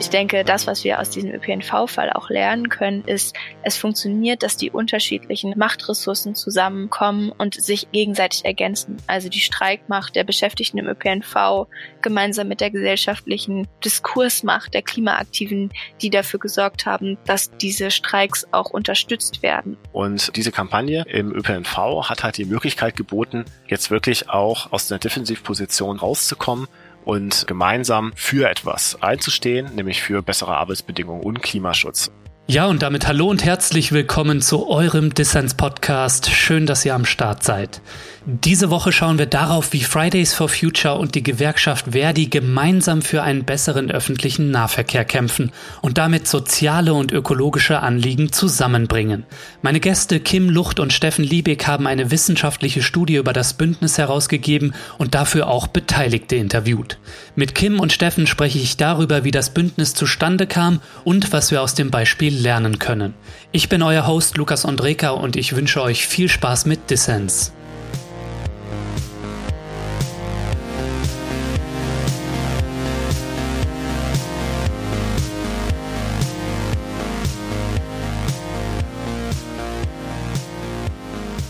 Ich denke, das, was wir aus diesem ÖPNV-Fall auch lernen können, ist, es funktioniert, dass die unterschiedlichen Machtressourcen zusammenkommen und sich gegenseitig ergänzen. Also die Streikmacht der Beschäftigten im ÖPNV gemeinsam mit der gesellschaftlichen Diskursmacht der Klimaaktiven, die dafür gesorgt haben, dass diese Streiks auch unterstützt werden. Und diese Kampagne im ÖPNV hat halt die Möglichkeit geboten, jetzt wirklich auch aus der Defensivposition rauszukommen und gemeinsam für etwas einzustehen, nämlich für bessere Arbeitsbedingungen und Klimaschutz. Ja, und damit hallo und herzlich willkommen zu eurem Dissens-Podcast. Schön, dass ihr am Start seid. Diese Woche schauen wir darauf, wie Fridays for Future und die Gewerkschaft Verdi gemeinsam für einen besseren öffentlichen Nahverkehr kämpfen und damit soziale und ökologische Anliegen zusammenbringen. Meine Gäste Kim Lucht und Steffen Liebig haben eine wissenschaftliche Studie über das Bündnis herausgegeben und dafür auch Beteiligte interviewt. Mit Kim und Steffen spreche ich darüber, wie das Bündnis zustande kam und was wir aus dem Beispiel lernen können. Ich bin euer Host Lukas Andreka und ich wünsche euch viel Spaß mit Dissens.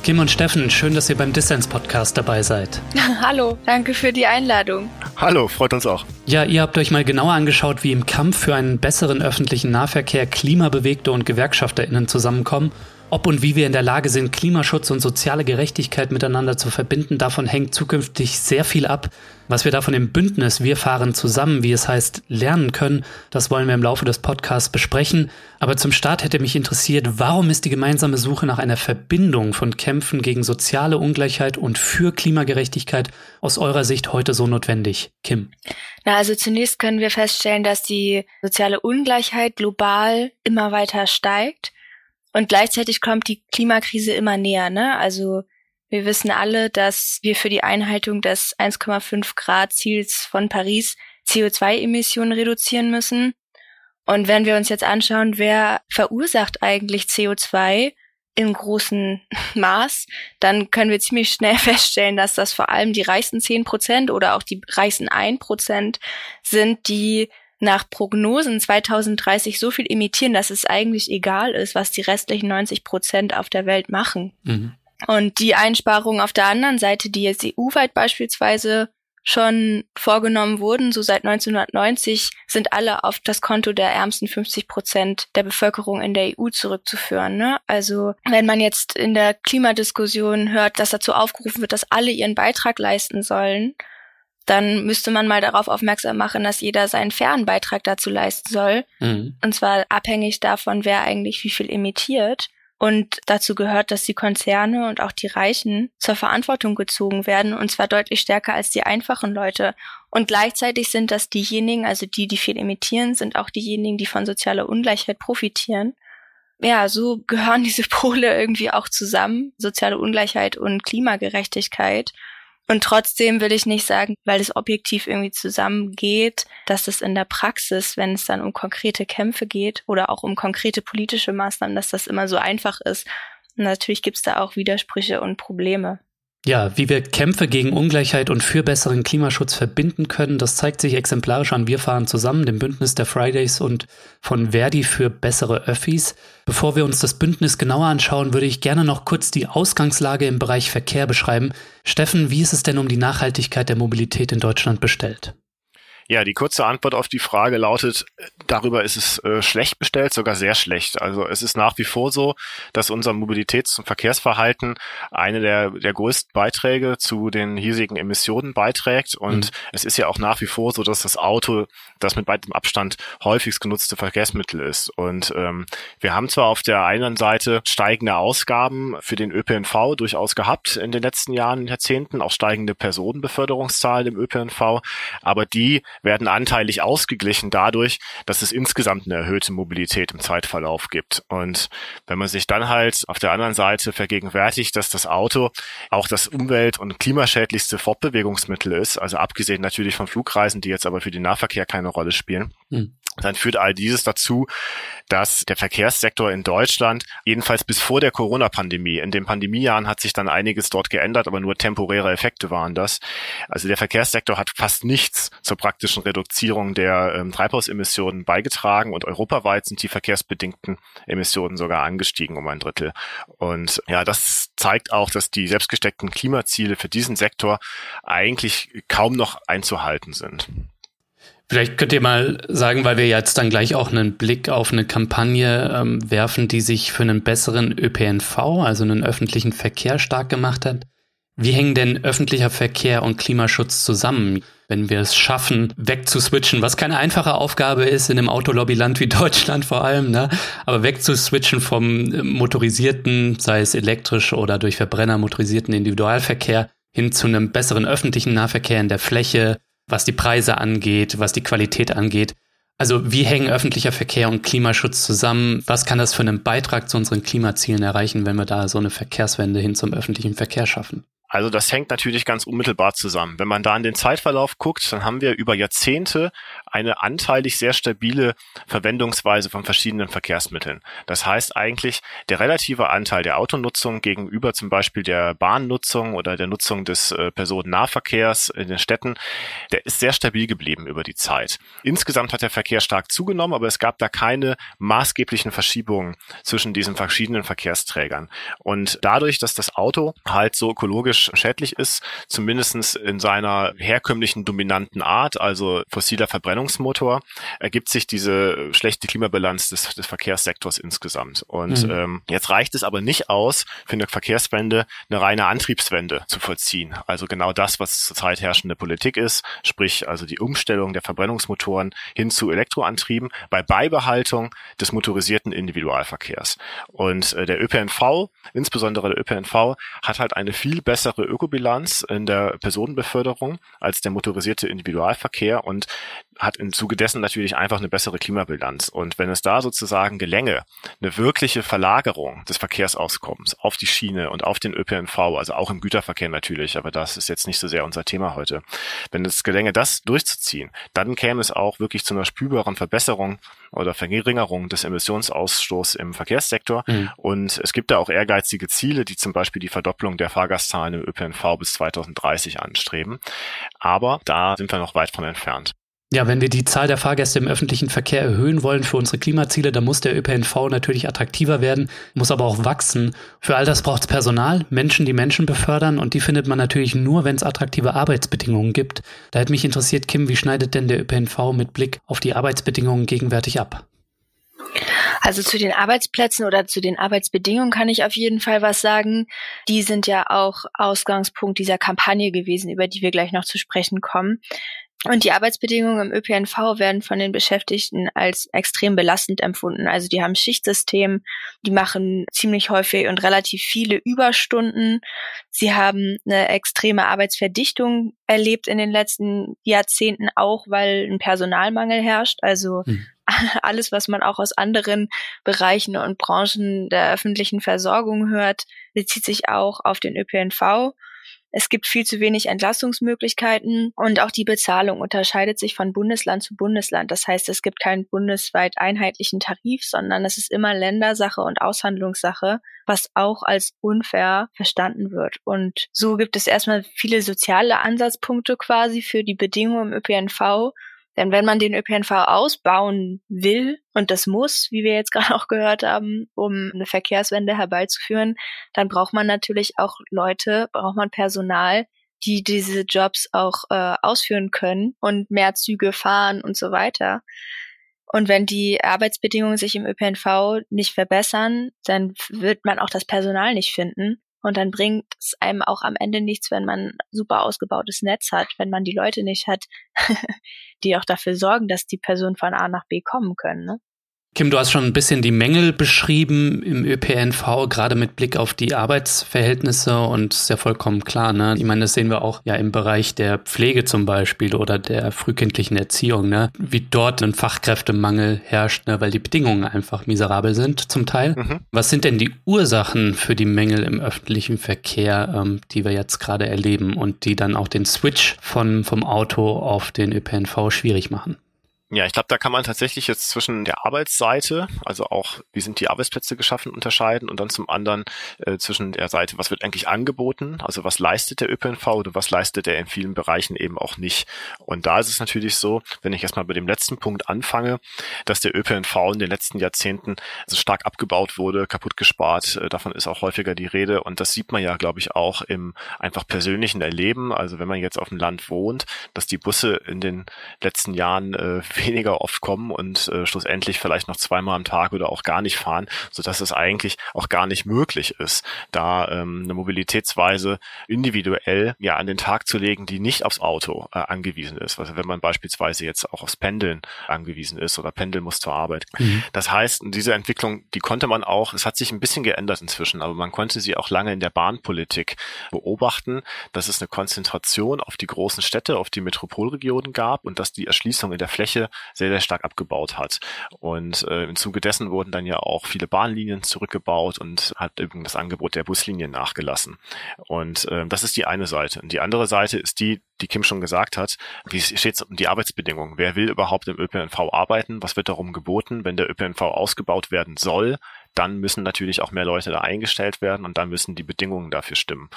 Kim und Steffen, schön, dass ihr beim Dissens-Podcast dabei seid. Hallo, danke für die Einladung. Hallo, freut uns auch. Ja, ihr habt euch mal genauer angeschaut, wie im Kampf für einen besseren öffentlichen Nahverkehr Klimabewegte und GewerkschafterInnen zusammenkommen ob und wie wir in der Lage sind, Klimaschutz und soziale Gerechtigkeit miteinander zu verbinden, davon hängt zukünftig sehr viel ab. Was wir davon im Bündnis Wir fahren zusammen, wie es heißt, lernen können, das wollen wir im Laufe des Podcasts besprechen. Aber zum Start hätte mich interessiert, warum ist die gemeinsame Suche nach einer Verbindung von Kämpfen gegen soziale Ungleichheit und für Klimagerechtigkeit aus eurer Sicht heute so notwendig? Kim. Na, also zunächst können wir feststellen, dass die soziale Ungleichheit global immer weiter steigt. Und gleichzeitig kommt die Klimakrise immer näher, ne? Also wir wissen alle, dass wir für die Einhaltung des 1,5 Grad Ziels von Paris CO2-Emissionen reduzieren müssen. Und wenn wir uns jetzt anschauen, wer verursacht eigentlich CO2 in großem Maß, dann können wir ziemlich schnell feststellen, dass das vor allem die reichsten 10 Prozent oder auch die reichsten 1 Prozent sind, die nach Prognosen 2030 so viel emittieren, dass es eigentlich egal ist, was die restlichen 90 Prozent auf der Welt machen. Mhm. Und die Einsparungen auf der anderen Seite, die jetzt EU-weit beispielsweise schon vorgenommen wurden, so seit 1990, sind alle auf das Konto der ärmsten 50 Prozent der Bevölkerung in der EU zurückzuführen. Ne? Also wenn man jetzt in der Klimadiskussion hört, dass dazu aufgerufen wird, dass alle ihren Beitrag leisten sollen, dann müsste man mal darauf aufmerksam machen, dass jeder seinen fairen Beitrag dazu leisten soll. Mhm. Und zwar abhängig davon, wer eigentlich wie viel emittiert. Und dazu gehört, dass die Konzerne und auch die Reichen zur Verantwortung gezogen werden, und zwar deutlich stärker als die einfachen Leute. Und gleichzeitig sind das diejenigen, also die, die viel emittieren, sind auch diejenigen, die von sozialer Ungleichheit profitieren. Ja, so gehören diese Pole irgendwie auch zusammen, soziale Ungleichheit und Klimagerechtigkeit. Und trotzdem will ich nicht sagen, weil es objektiv irgendwie zusammengeht, dass es in der Praxis, wenn es dann um konkrete Kämpfe geht oder auch um konkrete politische Maßnahmen, dass das immer so einfach ist. Und natürlich gibt es da auch Widersprüche und Probleme. Ja, wie wir Kämpfe gegen Ungleichheit und für besseren Klimaschutz verbinden können, das zeigt sich exemplarisch an Wir fahren zusammen, dem Bündnis der Fridays und von Verdi für bessere Öffis. Bevor wir uns das Bündnis genauer anschauen, würde ich gerne noch kurz die Ausgangslage im Bereich Verkehr beschreiben. Steffen, wie ist es denn um die Nachhaltigkeit der Mobilität in Deutschland bestellt? Ja, die kurze Antwort auf die Frage lautet, darüber ist es äh, schlecht bestellt, sogar sehr schlecht. Also es ist nach wie vor so, dass unser Mobilitäts- und Verkehrsverhalten eine der, der größten Beiträge zu den hiesigen Emissionen beiträgt. Und mhm. es ist ja auch nach wie vor so, dass das Auto das mit weitem Abstand häufigst genutzte Verkehrsmittel ist. Und ähm, wir haben zwar auf der einen Seite steigende Ausgaben für den ÖPNV durchaus gehabt in den letzten Jahren, Jahrzehnten, auch steigende Personenbeförderungszahlen im ÖPNV, aber die werden anteilig ausgeglichen dadurch, dass es insgesamt eine erhöhte Mobilität im Zeitverlauf gibt. Und wenn man sich dann halt auf der anderen Seite vergegenwärtigt, dass das Auto auch das umwelt- und klimaschädlichste Fortbewegungsmittel ist, also abgesehen natürlich von Flugreisen, die jetzt aber für den Nahverkehr keine Rolle spielen, mhm dann führt all dieses dazu, dass der Verkehrssektor in Deutschland, jedenfalls bis vor der Corona-Pandemie, in den Pandemiejahren hat sich dann einiges dort geändert, aber nur temporäre Effekte waren das. Also der Verkehrssektor hat fast nichts zur praktischen Reduzierung der ähm, Treibhausemissionen beigetragen und europaweit sind die verkehrsbedingten Emissionen sogar angestiegen um ein Drittel. Und ja, das zeigt auch, dass die selbstgesteckten Klimaziele für diesen Sektor eigentlich kaum noch einzuhalten sind. Vielleicht könnt ihr mal sagen, weil wir jetzt dann gleich auch einen Blick auf eine Kampagne ähm, werfen, die sich für einen besseren ÖPNV, also einen öffentlichen Verkehr stark gemacht hat. Wie hängen denn öffentlicher Verkehr und Klimaschutz zusammen, wenn wir es schaffen, wegzuswitchen, was keine einfache Aufgabe ist in einem Autolobbyland wie Deutschland vor allem, ne? aber wegzuswitchen vom motorisierten, sei es elektrisch oder durch Verbrenner motorisierten Individualverkehr hin zu einem besseren öffentlichen Nahverkehr in der Fläche, was die Preise angeht, was die Qualität angeht. Also wie hängen öffentlicher Verkehr und Klimaschutz zusammen? Was kann das für einen Beitrag zu unseren Klimazielen erreichen, wenn wir da so eine Verkehrswende hin zum öffentlichen Verkehr schaffen? Also das hängt natürlich ganz unmittelbar zusammen. Wenn man da in den Zeitverlauf guckt, dann haben wir über Jahrzehnte eine anteilig sehr stabile Verwendungsweise von verschiedenen Verkehrsmitteln. Das heißt eigentlich, der relative Anteil der Autonutzung gegenüber zum Beispiel der Bahnnutzung oder der Nutzung des äh, Personennahverkehrs in den Städten, der ist sehr stabil geblieben über die Zeit. Insgesamt hat der Verkehr stark zugenommen, aber es gab da keine maßgeblichen Verschiebungen zwischen diesen verschiedenen Verkehrsträgern. Und dadurch, dass das Auto halt so ökologisch schädlich ist, zumindestens in seiner herkömmlichen dominanten Art, also fossiler Verbrennung, Verbrennungsmotor ergibt sich diese schlechte Klimabilanz des, des Verkehrssektors insgesamt. Und mhm. ähm, jetzt reicht es aber nicht aus, für eine Verkehrswende eine reine Antriebswende zu vollziehen. Also genau das, was zurzeit herrschende Politik ist, sprich also die Umstellung der Verbrennungsmotoren hin zu Elektroantrieben bei Beibehaltung des motorisierten Individualverkehrs. Und äh, der ÖPNV, insbesondere der ÖPNV, hat halt eine viel bessere Ökobilanz in der Personenbeförderung als der motorisierte Individualverkehr und hat im Zuge dessen natürlich einfach eine bessere Klimabilanz. Und wenn es da sozusagen gelänge, eine wirkliche Verlagerung des Verkehrsauskommens auf die Schiene und auf den ÖPNV, also auch im Güterverkehr natürlich, aber das ist jetzt nicht so sehr unser Thema heute. Wenn es gelänge, das durchzuziehen, dann käme es auch wirklich zu einer spürbaren Verbesserung oder Verringerung des Emissionsausstoßes im Verkehrssektor. Mhm. Und es gibt da auch ehrgeizige Ziele, die zum Beispiel die Verdopplung der Fahrgastzahlen im ÖPNV bis 2030 anstreben. Aber da sind wir noch weit von entfernt. Ja, wenn wir die Zahl der Fahrgäste im öffentlichen Verkehr erhöhen wollen für unsere Klimaziele, dann muss der ÖPNV natürlich attraktiver werden, muss aber auch wachsen. Für all das braucht es Personal, Menschen, die Menschen befördern und die findet man natürlich nur, wenn es attraktive Arbeitsbedingungen gibt. Da hätte mich interessiert, Kim, wie schneidet denn der ÖPNV mit Blick auf die Arbeitsbedingungen gegenwärtig ab? Also zu den Arbeitsplätzen oder zu den Arbeitsbedingungen kann ich auf jeden Fall was sagen. Die sind ja auch Ausgangspunkt dieser Kampagne gewesen, über die wir gleich noch zu sprechen kommen. Und die Arbeitsbedingungen im ÖPNV werden von den Beschäftigten als extrem belastend empfunden. Also die haben Schichtsystem, die machen ziemlich häufig und relativ viele Überstunden. Sie haben eine extreme Arbeitsverdichtung erlebt in den letzten Jahrzehnten auch, weil ein Personalmangel herrscht. Also hm. alles, was man auch aus anderen Bereichen und Branchen der öffentlichen Versorgung hört, bezieht sich auch auf den ÖPNV. Es gibt viel zu wenig Entlassungsmöglichkeiten und auch die Bezahlung unterscheidet sich von Bundesland zu Bundesland. Das heißt, es gibt keinen bundesweit einheitlichen Tarif, sondern es ist immer Ländersache und Aushandlungssache, was auch als unfair verstanden wird. Und so gibt es erstmal viele soziale Ansatzpunkte quasi für die Bedingungen im ÖPNV, denn wenn man den ÖPNV ausbauen will, und das muss, wie wir jetzt gerade auch gehört haben, um eine Verkehrswende herbeizuführen, dann braucht man natürlich auch Leute, braucht man Personal, die diese Jobs auch äh, ausführen können und mehr Züge fahren und so weiter. Und wenn die Arbeitsbedingungen sich im ÖPNV nicht verbessern, dann wird man auch das Personal nicht finden. Und dann bringt es einem auch am Ende nichts, wenn man super ausgebautes Netz hat, wenn man die Leute nicht hat, die auch dafür sorgen, dass die Personen von A nach B kommen können. Ne? Kim, du hast schon ein bisschen die Mängel beschrieben im ÖPNV, gerade mit Blick auf die Arbeitsverhältnisse und ist ja vollkommen klar, ne? Ich meine, das sehen wir auch ja im Bereich der Pflege zum Beispiel oder der frühkindlichen Erziehung, ne? Wie dort ein Fachkräftemangel herrscht, ne? weil die Bedingungen einfach miserabel sind zum Teil. Mhm. Was sind denn die Ursachen für die Mängel im öffentlichen Verkehr, ähm, die wir jetzt gerade erleben und die dann auch den Switch von, vom Auto auf den ÖPNV schwierig machen? Ja, ich glaube, da kann man tatsächlich jetzt zwischen der Arbeitsseite, also auch, wie sind die Arbeitsplätze geschaffen, unterscheiden und dann zum anderen äh, zwischen der Seite, was wird eigentlich angeboten, also was leistet der ÖPNV oder was leistet er in vielen Bereichen eben auch nicht. Und da ist es natürlich so, wenn ich erstmal bei dem letzten Punkt anfange, dass der ÖPNV in den letzten Jahrzehnten so stark abgebaut wurde, kaputt gespart. Äh, davon ist auch häufiger die Rede. Und das sieht man ja, glaube ich, auch im einfach persönlichen Erleben. Also wenn man jetzt auf dem Land wohnt, dass die Busse in den letzten Jahren äh, weniger oft kommen und äh, schlussendlich vielleicht noch zweimal am Tag oder auch gar nicht fahren, so dass es eigentlich auch gar nicht möglich ist, da ähm, eine Mobilitätsweise individuell ja an den Tag zu legen, die nicht aufs Auto äh, angewiesen ist. Also wenn man beispielsweise jetzt auch aufs Pendeln angewiesen ist oder pendeln muss zur Arbeit. Mhm. Das heißt, diese Entwicklung, die konnte man auch, es hat sich ein bisschen geändert inzwischen, aber man konnte sie auch lange in der Bahnpolitik beobachten, dass es eine Konzentration auf die großen Städte, auf die Metropolregionen gab und dass die Erschließung in der Fläche sehr, sehr stark abgebaut hat. Und äh, im Zuge dessen wurden dann ja auch viele Bahnlinien zurückgebaut und hat eben das Angebot der Buslinien nachgelassen. Und äh, das ist die eine Seite. Und die andere Seite ist die, die Kim schon gesagt hat, wie steht es um die Arbeitsbedingungen? Wer will überhaupt im ÖPNV arbeiten? Was wird darum geboten? Wenn der ÖPNV ausgebaut werden soll, dann müssen natürlich auch mehr Leute da eingestellt werden und dann müssen die Bedingungen dafür stimmen.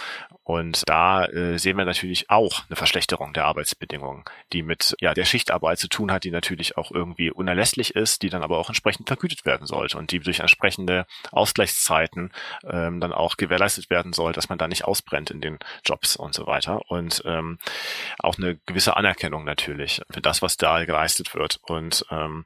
Und da äh, sehen wir natürlich auch eine Verschlechterung der Arbeitsbedingungen, die mit ja der Schichtarbeit zu tun hat, die natürlich auch irgendwie unerlässlich ist, die dann aber auch entsprechend vergütet werden sollte und die durch entsprechende Ausgleichszeiten ähm, dann auch gewährleistet werden soll, dass man da nicht ausbrennt in den Jobs und so weiter. Und ähm, auch eine gewisse Anerkennung natürlich für das, was da geleistet wird. Und ähm,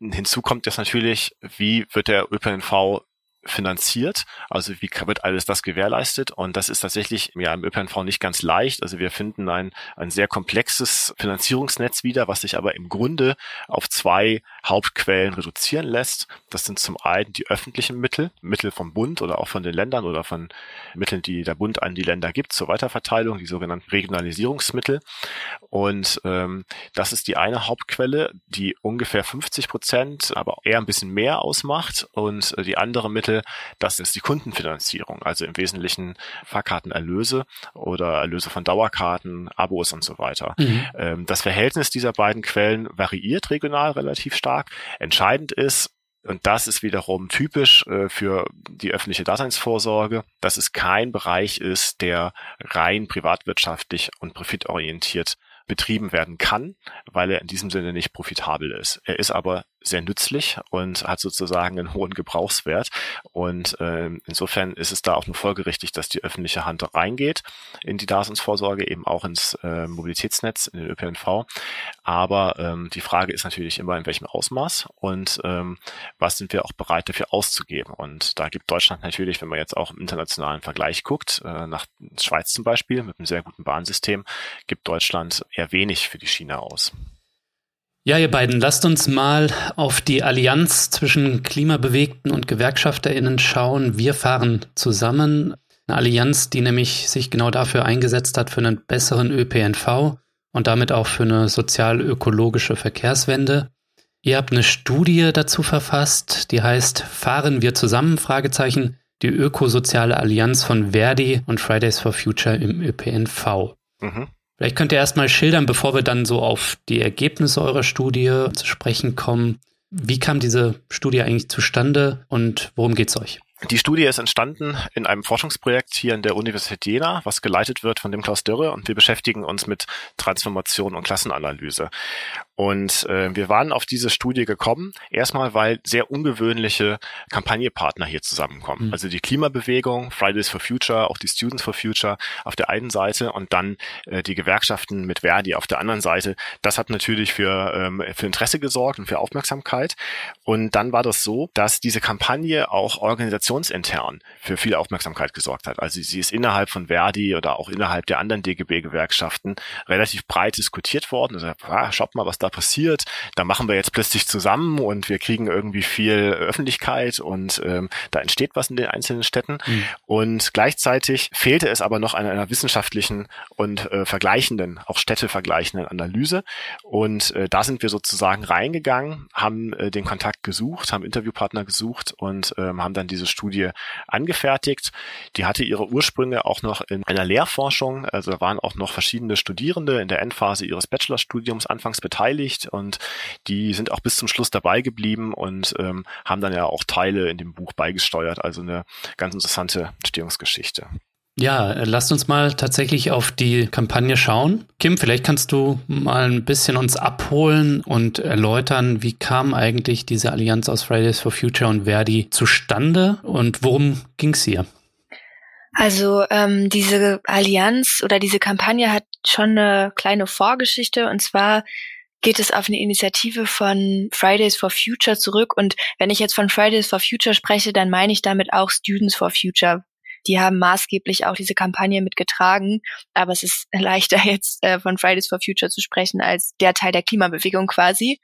Hinzu kommt jetzt natürlich, wie wird der ÖPNV finanziert. Also wie wird alles das gewährleistet? Und das ist tatsächlich ja im ÖPNV nicht ganz leicht. Also wir finden ein, ein sehr komplexes Finanzierungsnetz wieder, was sich aber im Grunde auf zwei Hauptquellen reduzieren lässt. Das sind zum einen die öffentlichen Mittel, Mittel vom Bund oder auch von den Ländern oder von Mitteln, die der Bund an die Länder gibt zur Weiterverteilung, die sogenannten Regionalisierungsmittel. Und ähm, das ist die eine Hauptquelle, die ungefähr 50 Prozent, aber eher ein bisschen mehr ausmacht. Und äh, die andere Mittel Seite, das ist die Kundenfinanzierung, also im Wesentlichen Fahrkartenerlöse oder Erlöse von Dauerkarten, Abos und so weiter. Mhm. Ähm, das Verhältnis dieser beiden Quellen variiert regional relativ stark. Entscheidend ist, und das ist wiederum typisch äh, für die öffentliche Daseinsvorsorge, dass es kein Bereich ist, der rein privatwirtschaftlich und profitorientiert betrieben werden kann, weil er in diesem Sinne nicht profitabel ist. Er ist aber sehr nützlich und hat sozusagen einen hohen Gebrauchswert. Und äh, insofern ist es da auch nur folgerichtig, dass die öffentliche Hand reingeht in die Daseinsvorsorge, eben auch ins äh, Mobilitätsnetz, in den ÖPNV. Aber ähm, die Frage ist natürlich immer, in welchem Ausmaß und ähm, was sind wir auch bereit dafür auszugeben. Und da gibt Deutschland natürlich, wenn man jetzt auch im internationalen Vergleich guckt, äh, nach Schweiz zum Beispiel mit einem sehr guten Bahnsystem, gibt Deutschland eher wenig für die Schiene aus. Ja, ihr beiden, lasst uns mal auf die Allianz zwischen Klimabewegten und GewerkschafterInnen schauen. Wir fahren zusammen. Eine Allianz, die nämlich sich genau dafür eingesetzt hat, für einen besseren ÖPNV und damit auch für eine sozial-ökologische Verkehrswende. Ihr habt eine Studie dazu verfasst, die heißt Fahren wir zusammen? Fragezeichen, die ökosoziale Allianz von Verdi und Fridays for Future im ÖPNV. Mhm. Vielleicht könnt ihr erstmal schildern, bevor wir dann so auf die Ergebnisse eurer Studie zu sprechen kommen. Wie kam diese Studie eigentlich zustande und worum geht es euch? Die Studie ist entstanden in einem Forschungsprojekt hier in der Universität Jena, was geleitet wird von dem Klaus Dürre und wir beschäftigen uns mit Transformation und Klassenanalyse. Und äh, wir waren auf diese Studie gekommen, erstmal weil sehr ungewöhnliche Kampagnenpartner hier zusammenkommen. Mhm. Also die Klimabewegung, Fridays for Future, auch die Students for Future auf der einen Seite und dann äh, die Gewerkschaften mit Verdi auf der anderen Seite. Das hat natürlich für, ähm, für Interesse gesorgt und für Aufmerksamkeit. Und dann war das so, dass diese Kampagne auch organisationsintern für viel Aufmerksamkeit gesorgt hat. Also sie ist innerhalb von Verdi oder auch innerhalb der anderen DGB-Gewerkschaften relativ breit diskutiert worden. Also, ah, schaut mal, was da passiert. Da machen wir jetzt plötzlich zusammen und wir kriegen irgendwie viel Öffentlichkeit und ähm, da entsteht was in den einzelnen Städten. Mhm. Und gleichzeitig fehlte es aber noch an einer wissenschaftlichen und äh, vergleichenden, auch städtevergleichenden Analyse. Und äh, da sind wir sozusagen reingegangen, haben äh, den Kontakt gesucht, haben Interviewpartner gesucht und ähm, haben dann diese Studie angefertigt. Die hatte ihre Ursprünge auch noch in einer Lehrforschung. Also da waren auch noch verschiedene Studierende in der Endphase ihres Bachelorstudiums anfangs beteiligt beteiligt und die sind auch bis zum Schluss dabei geblieben und ähm, haben dann ja auch Teile in dem Buch beigesteuert. Also eine ganz interessante Entstehungsgeschichte. Ja, lasst uns mal tatsächlich auf die Kampagne schauen. Kim, vielleicht kannst du mal ein bisschen uns abholen und erläutern, wie kam eigentlich diese Allianz aus Fridays for Future und Verdi zustande und worum ging es hier? Also ähm, diese Allianz oder diese Kampagne hat schon eine kleine Vorgeschichte und zwar geht es auf eine Initiative von Fridays for Future zurück. Und wenn ich jetzt von Fridays for Future spreche, dann meine ich damit auch Students for Future. Die haben maßgeblich auch diese Kampagne mitgetragen. Aber es ist leichter jetzt äh, von Fridays for Future zu sprechen als der Teil der Klimabewegung quasi.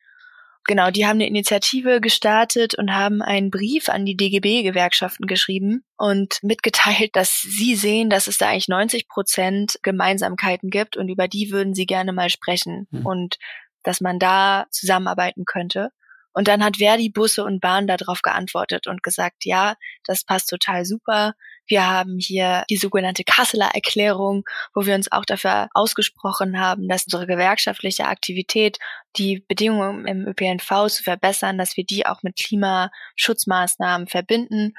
Genau, die haben eine Initiative gestartet und haben einen Brief an die DGB-Gewerkschaften geschrieben und mitgeteilt, dass sie sehen, dass es da eigentlich 90 Prozent Gemeinsamkeiten gibt und über die würden sie gerne mal sprechen mhm. und dass man da zusammenarbeiten könnte. Und dann hat Verdi Busse und Bahn darauf geantwortet und gesagt, ja, das passt total super. Wir haben hier die sogenannte Kasseler Erklärung, wo wir uns auch dafür ausgesprochen haben, dass unsere gewerkschaftliche Aktivität, die Bedingungen im ÖPNV zu verbessern, dass wir die auch mit Klimaschutzmaßnahmen verbinden.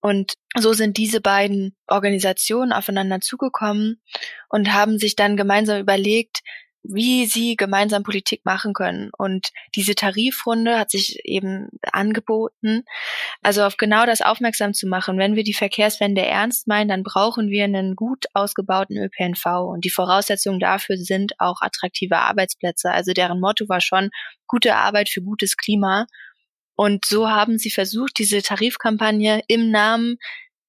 Und so sind diese beiden Organisationen aufeinander zugekommen und haben sich dann gemeinsam überlegt, wie sie gemeinsam Politik machen können. Und diese Tarifrunde hat sich eben angeboten, also auf genau das aufmerksam zu machen. Wenn wir die Verkehrswende ernst meinen, dann brauchen wir einen gut ausgebauten ÖPNV. Und die Voraussetzungen dafür sind auch attraktive Arbeitsplätze. Also deren Motto war schon gute Arbeit für gutes Klima. Und so haben sie versucht, diese Tarifkampagne im Namen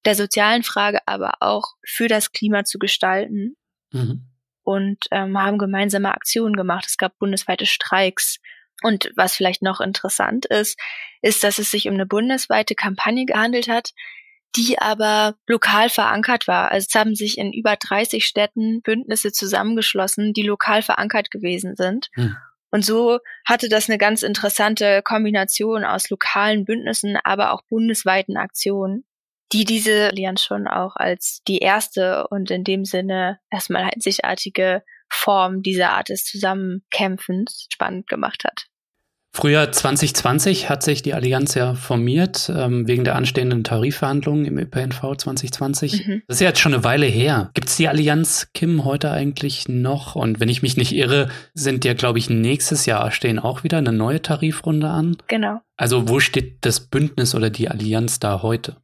der sozialen Frage, aber auch für das Klima zu gestalten. Mhm und ähm, haben gemeinsame Aktionen gemacht. Es gab bundesweite Streiks. Und was vielleicht noch interessant ist, ist, dass es sich um eine bundesweite Kampagne gehandelt hat, die aber lokal verankert war. Also es haben sich in über 30 Städten Bündnisse zusammengeschlossen, die lokal verankert gewesen sind. Hm. Und so hatte das eine ganz interessante Kombination aus lokalen Bündnissen, aber auch bundesweiten Aktionen die diese Allianz schon auch als die erste und in dem Sinne erstmal einzigartige Form dieser Art des Zusammenkämpfens spannend gemacht hat. Frühjahr 2020 hat sich die Allianz ja formiert, ähm, wegen der anstehenden Tarifverhandlungen im ÖPNV 2020. Mhm. Das ist ja jetzt schon eine Weile her. Gibt es die Allianz, Kim, heute eigentlich noch? Und wenn ich mich nicht irre, sind ja, glaube ich, nächstes Jahr stehen auch wieder eine neue Tarifrunde an. Genau. Also wo steht das Bündnis oder die Allianz da heute?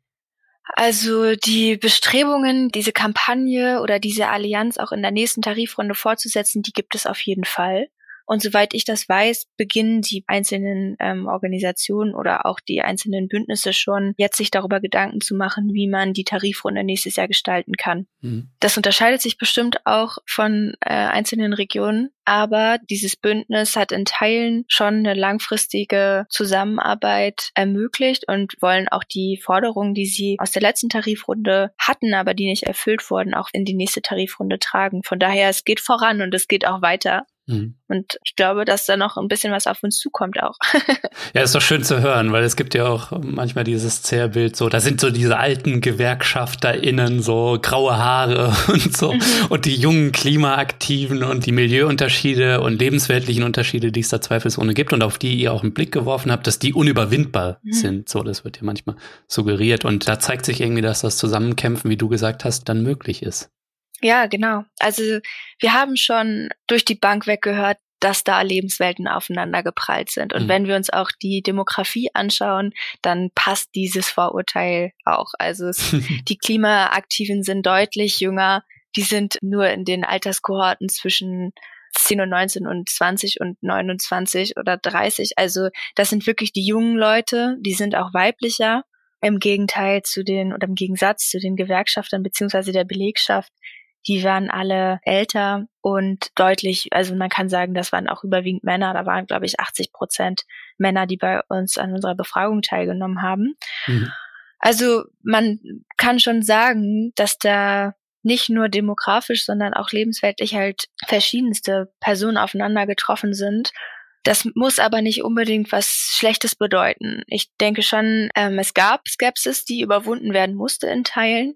Also die Bestrebungen, diese Kampagne oder diese Allianz auch in der nächsten Tarifrunde fortzusetzen, die gibt es auf jeden Fall. Und soweit ich das weiß, beginnen die einzelnen ähm, Organisationen oder auch die einzelnen Bündnisse schon, jetzt sich darüber Gedanken zu machen, wie man die Tarifrunde nächstes Jahr gestalten kann. Mhm. Das unterscheidet sich bestimmt auch von äh, einzelnen Regionen, aber dieses Bündnis hat in Teilen schon eine langfristige Zusammenarbeit ermöglicht und wollen auch die Forderungen, die sie aus der letzten Tarifrunde hatten, aber die nicht erfüllt wurden, auch in die nächste Tarifrunde tragen. Von daher, es geht voran und es geht auch weiter. Mhm. Und ich glaube, dass da noch ein bisschen was auf uns zukommt auch. ja, ist doch schön zu hören, weil es gibt ja auch manchmal dieses Zerrbild so, da sind so diese alten GewerkschafterInnen, so graue Haare und so, mhm. und die jungen Klimaaktiven und die Milieuunterschiede und lebensweltlichen Unterschiede, die es da zweifelsohne gibt und auf die ihr auch einen Blick geworfen habt, dass die unüberwindbar mhm. sind. So, das wird ja manchmal suggeriert. Und da zeigt sich irgendwie, dass das Zusammenkämpfen, wie du gesagt hast, dann möglich ist. Ja, genau. Also wir haben schon durch die Bank weggehört, dass da Lebenswelten aufeinander geprallt sind. Und mhm. wenn wir uns auch die Demografie anschauen, dann passt dieses Vorurteil auch. Also es, die Klimaaktiven sind deutlich jünger. Die sind nur in den Alterskohorten zwischen 10 und 19 und 20 und 29 oder 30. Also das sind wirklich die jungen Leute, die sind auch weiblicher. Im Gegenteil zu den oder im Gegensatz zu den Gewerkschaftern beziehungsweise der Belegschaft, die waren alle älter und deutlich, also man kann sagen, das waren auch überwiegend Männer. Da waren, glaube ich, 80 Prozent Männer, die bei uns an unserer Befragung teilgenommen haben. Mhm. Also man kann schon sagen, dass da nicht nur demografisch, sondern auch lebensweltlich halt verschiedenste Personen aufeinander getroffen sind. Das muss aber nicht unbedingt was Schlechtes bedeuten. Ich denke schon, ähm, es gab Skepsis, die überwunden werden musste in Teilen.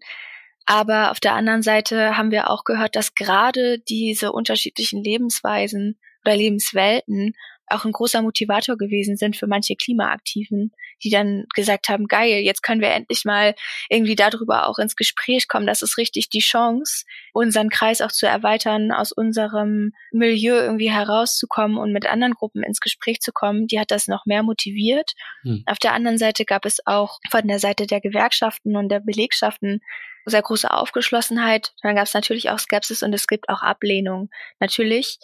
Aber auf der anderen Seite haben wir auch gehört, dass gerade diese unterschiedlichen Lebensweisen oder Lebenswelten auch ein großer Motivator gewesen sind für manche Klimaaktiven, die dann gesagt haben, geil, jetzt können wir endlich mal irgendwie darüber auch ins Gespräch kommen. Das ist richtig die Chance, unseren Kreis auch zu erweitern, aus unserem Milieu irgendwie herauszukommen und mit anderen Gruppen ins Gespräch zu kommen. Die hat das noch mehr motiviert. Hm. Auf der anderen Seite gab es auch von der Seite der Gewerkschaften und der Belegschaften sehr große Aufgeschlossenheit. Dann gab es natürlich auch Skepsis und es gibt auch Ablehnung. Natürlich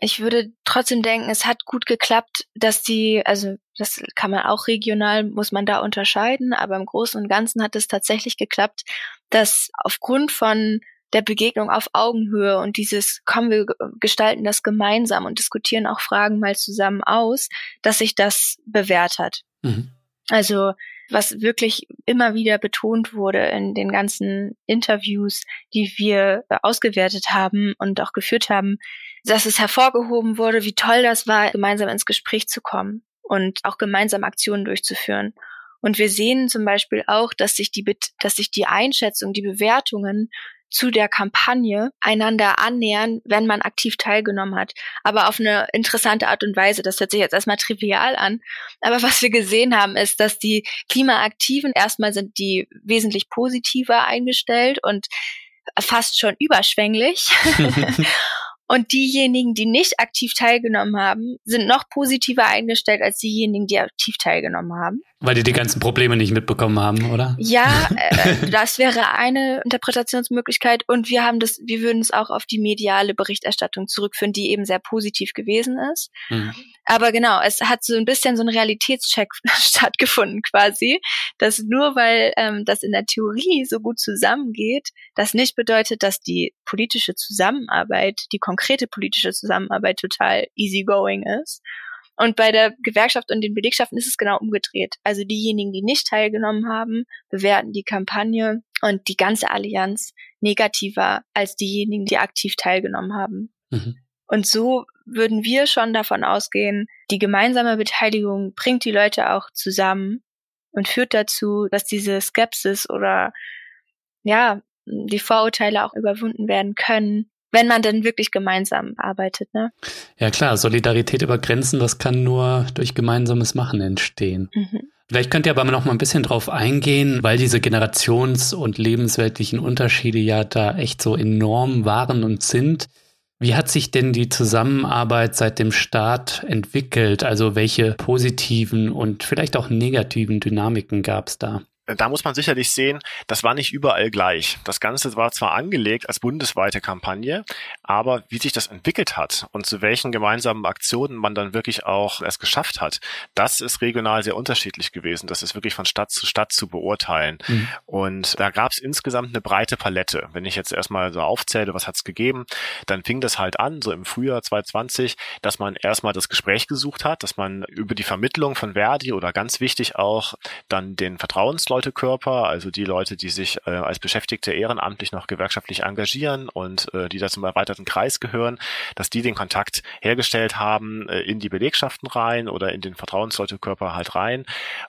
ich würde trotzdem denken, es hat gut geklappt, dass die, also das kann man auch regional, muss man da unterscheiden, aber im Großen und Ganzen hat es tatsächlich geklappt, dass aufgrund von der Begegnung auf Augenhöhe und dieses, kommen wir gestalten das gemeinsam und diskutieren auch Fragen mal zusammen aus, dass sich das bewährt hat. Mhm. Also was wirklich immer wieder betont wurde in den ganzen Interviews, die wir ausgewertet haben und auch geführt haben, dass es hervorgehoben wurde, wie toll das war, gemeinsam ins Gespräch zu kommen und auch gemeinsam Aktionen durchzuführen. Und wir sehen zum Beispiel auch, dass sich die, dass sich die Einschätzung, die Bewertungen zu der Kampagne einander annähern, wenn man aktiv teilgenommen hat. Aber auf eine interessante Art und Weise. Das hört sich jetzt erstmal trivial an. Aber was wir gesehen haben, ist, dass die Klimaaktiven erstmal sind die wesentlich positiver eingestellt und fast schon überschwänglich. Und diejenigen, die nicht aktiv teilgenommen haben, sind noch positiver eingestellt als diejenigen, die aktiv teilgenommen haben. Weil die die ganzen Probleme nicht mitbekommen haben, oder? Ja, äh, das wäre eine Interpretationsmöglichkeit. Und wir haben das, wir würden es auch auf die mediale Berichterstattung zurückführen, die eben sehr positiv gewesen ist. Mhm. Aber genau, es hat so ein bisschen so ein Realitätscheck stattgefunden quasi, dass nur weil ähm, das in der Theorie so gut zusammengeht, das nicht bedeutet, dass die politische Zusammenarbeit, die konkrete politische Zusammenarbeit total easygoing ist. Und bei der Gewerkschaft und den Belegschaften ist es genau umgedreht. Also diejenigen, die nicht teilgenommen haben, bewerten die Kampagne und die ganze Allianz negativer als diejenigen, die aktiv teilgenommen haben. Mhm. Und so würden wir schon davon ausgehen, die gemeinsame Beteiligung bringt die Leute auch zusammen und führt dazu, dass diese Skepsis oder ja, die Vorurteile auch überwunden werden können, wenn man denn wirklich gemeinsam arbeitet. Ne? Ja klar, Solidarität über Grenzen, das kann nur durch gemeinsames Machen entstehen. Mhm. Vielleicht könnt ihr aber noch mal ein bisschen drauf eingehen, weil diese Generations- und lebensweltlichen Unterschiede ja da echt so enorm waren und sind. Wie hat sich denn die Zusammenarbeit seit dem Start entwickelt? Also welche positiven und vielleicht auch negativen Dynamiken gab es da? Da muss man sicherlich sehen, das war nicht überall gleich. Das Ganze war zwar angelegt als bundesweite Kampagne, aber wie sich das entwickelt hat und zu welchen gemeinsamen Aktionen man dann wirklich auch es geschafft hat, das ist regional sehr unterschiedlich gewesen. Das ist wirklich von Stadt zu Stadt zu beurteilen. Mhm. Und da gab es insgesamt eine breite Palette. Wenn ich jetzt erstmal so aufzähle, was hat es gegeben, dann fing das halt an, so im Frühjahr 2020, dass man erstmal das Gespräch gesucht hat, dass man über die Vermittlung von Verdi oder ganz wichtig auch dann den Vertrauensleuten Bergleute-Körper, also die Leute, die sich äh, als Beschäftigte ehrenamtlich noch gewerkschaftlich engagieren und äh, die da zum erweiterten Kreis gehören, dass die den Kontakt hergestellt haben äh, in die Belegschaften rein oder in den Vertrauensleutekörper halt rein.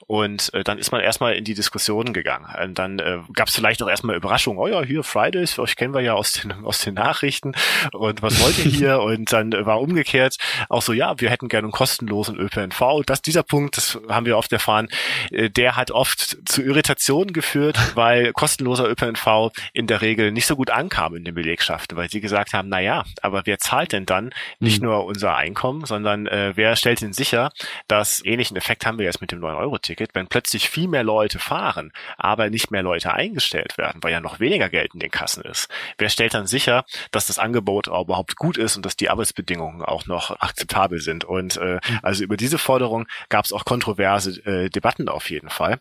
Und äh, dann ist man erstmal in die Diskussionen gegangen. Und dann äh, gab es vielleicht auch erstmal Überraschungen, oh ja, hier Fridays, euch kennen wir ja aus den, aus den Nachrichten und was wollt ihr hier? und dann war umgekehrt auch so, ja, wir hätten gerne einen kostenlosen ÖPNV. Das, dieser Punkt, das haben wir oft erfahren, äh, der hat oft zu Irritation geführt, weil kostenloser ÖPNV in der Regel nicht so gut ankam in den Belegschaften, weil sie gesagt haben, na ja, aber wer zahlt denn dann nicht mhm. nur unser Einkommen, sondern äh, wer stellt denn sicher, dass ähnlichen Effekt haben wir jetzt mit dem 9-Euro-Ticket, wenn plötzlich viel mehr Leute fahren, aber nicht mehr Leute eingestellt werden, weil ja noch weniger Geld in den Kassen ist. Wer stellt dann sicher, dass das Angebot überhaupt gut ist und dass die Arbeitsbedingungen auch noch akzeptabel sind? Und äh, mhm. also über diese Forderung gab es auch kontroverse äh, Debatten auf jeden Fall.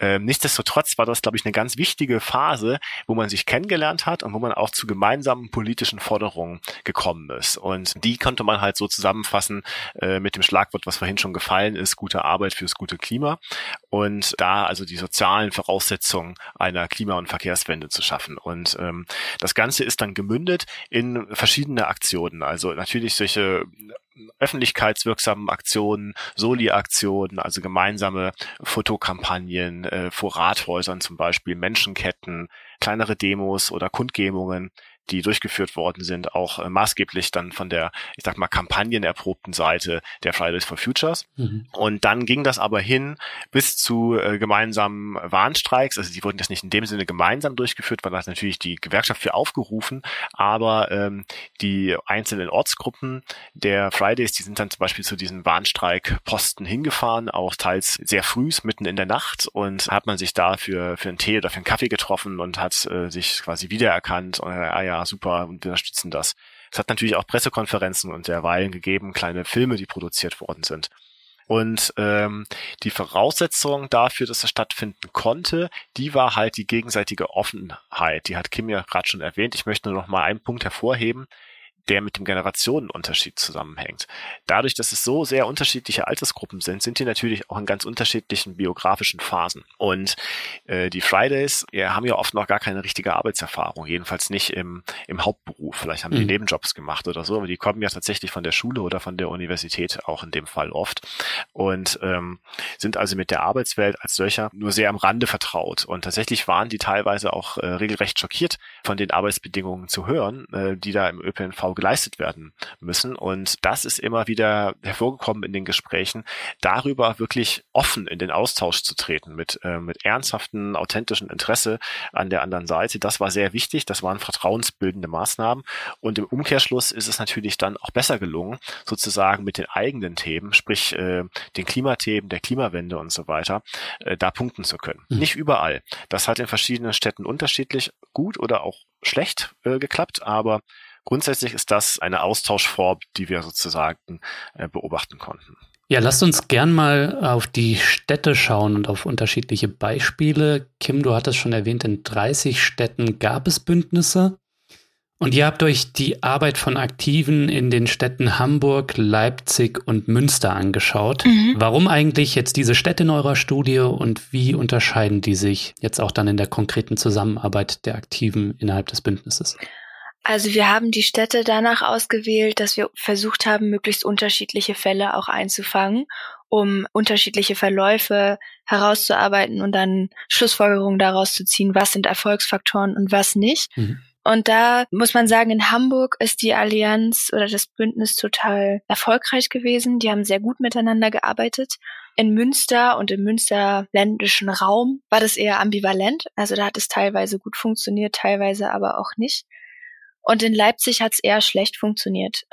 Ähm, nichtsdestotrotz war das, glaube ich, eine ganz wichtige Phase, wo man sich kennengelernt hat und wo man auch zu gemeinsamen politischen Forderungen gekommen ist. Und die konnte man halt so zusammenfassen äh, mit dem Schlagwort, was vorhin schon gefallen ist, gute Arbeit fürs gute Klima. Und da also die sozialen Voraussetzungen einer Klima- und Verkehrswende zu schaffen. Und ähm, das Ganze ist dann gemündet in verschiedene Aktionen. Also natürlich solche öffentlichkeitswirksamen Aktionen, Soli-Aktionen, also gemeinsame Fotokampagnen äh, vor Rathäusern zum Beispiel, Menschenketten, kleinere Demos oder Kundgebungen, die durchgeführt worden sind, auch äh, maßgeblich dann von der, ich sag mal, kampagnenerprobten Seite der Fridays for Futures. Mhm. Und dann ging das aber hin bis zu äh, gemeinsamen Warnstreiks. Also die wurden jetzt nicht in dem Sinne gemeinsam durchgeführt, weil das natürlich die Gewerkschaft für aufgerufen, aber ähm, die einzelnen Ortsgruppen der Fridays, die sind dann zum Beispiel zu diesen Warnstreikposten hingefahren, auch teils sehr früh, mitten in der Nacht und hat man sich da für, für einen Tee oder für einen Kaffee getroffen und hat äh, sich quasi wiedererkannt und äh, ah ja, super, und wir unterstützen das. Es hat natürlich auch Pressekonferenzen und derweilen gegeben, kleine Filme, die produziert worden sind. Und ähm, die Voraussetzung dafür, dass das stattfinden konnte, die war halt die gegenseitige Offenheit. Die hat Kim ja gerade schon erwähnt. Ich möchte nur noch mal einen Punkt hervorheben der mit dem Generationenunterschied zusammenhängt. Dadurch, dass es so sehr unterschiedliche Altersgruppen sind, sind die natürlich auch in ganz unterschiedlichen biografischen Phasen. Und äh, die Fridays ja, haben ja oft noch gar keine richtige Arbeitserfahrung, jedenfalls nicht im, im Hauptberuf. Vielleicht haben die mhm. Nebenjobs gemacht oder so, aber die kommen ja tatsächlich von der Schule oder von der Universität auch in dem Fall oft und ähm, sind also mit der Arbeitswelt als solcher nur sehr am Rande vertraut. Und tatsächlich waren die teilweise auch äh, regelrecht schockiert von den Arbeitsbedingungen zu hören, äh, die da im ÖPNV geleistet werden müssen. Und das ist immer wieder hervorgekommen in den Gesprächen, darüber wirklich offen in den Austausch zu treten mit, äh, mit ernsthaften, authentischen Interesse an der anderen Seite. Das war sehr wichtig. Das waren vertrauensbildende Maßnahmen. Und im Umkehrschluss ist es natürlich dann auch besser gelungen, sozusagen mit den eigenen Themen, sprich äh, den Klimathemen, der Klimawende und so weiter, äh, da punkten zu können. Mhm. Nicht überall. Das hat in verschiedenen Städten unterschiedlich gut oder auch schlecht äh, geklappt, aber Grundsätzlich ist das eine Austauschform, die wir sozusagen äh, beobachten konnten. Ja, lasst uns gern mal auf die Städte schauen und auf unterschiedliche Beispiele. Kim, du hattest schon erwähnt, in 30 Städten gab es Bündnisse. Und ihr habt euch die Arbeit von Aktiven in den Städten Hamburg, Leipzig und Münster angeschaut. Mhm. Warum eigentlich jetzt diese Städte in eurer Studie und wie unterscheiden die sich jetzt auch dann in der konkreten Zusammenarbeit der Aktiven innerhalb des Bündnisses? Also wir haben die Städte danach ausgewählt, dass wir versucht haben, möglichst unterschiedliche Fälle auch einzufangen, um unterschiedliche Verläufe herauszuarbeiten und dann Schlussfolgerungen daraus zu ziehen, was sind Erfolgsfaktoren und was nicht. Mhm. Und da muss man sagen, in Hamburg ist die Allianz oder das Bündnis total erfolgreich gewesen. Die haben sehr gut miteinander gearbeitet. In Münster und im Münsterländischen Raum war das eher ambivalent. Also da hat es teilweise gut funktioniert, teilweise aber auch nicht. Und in Leipzig hat es eher schlecht funktioniert.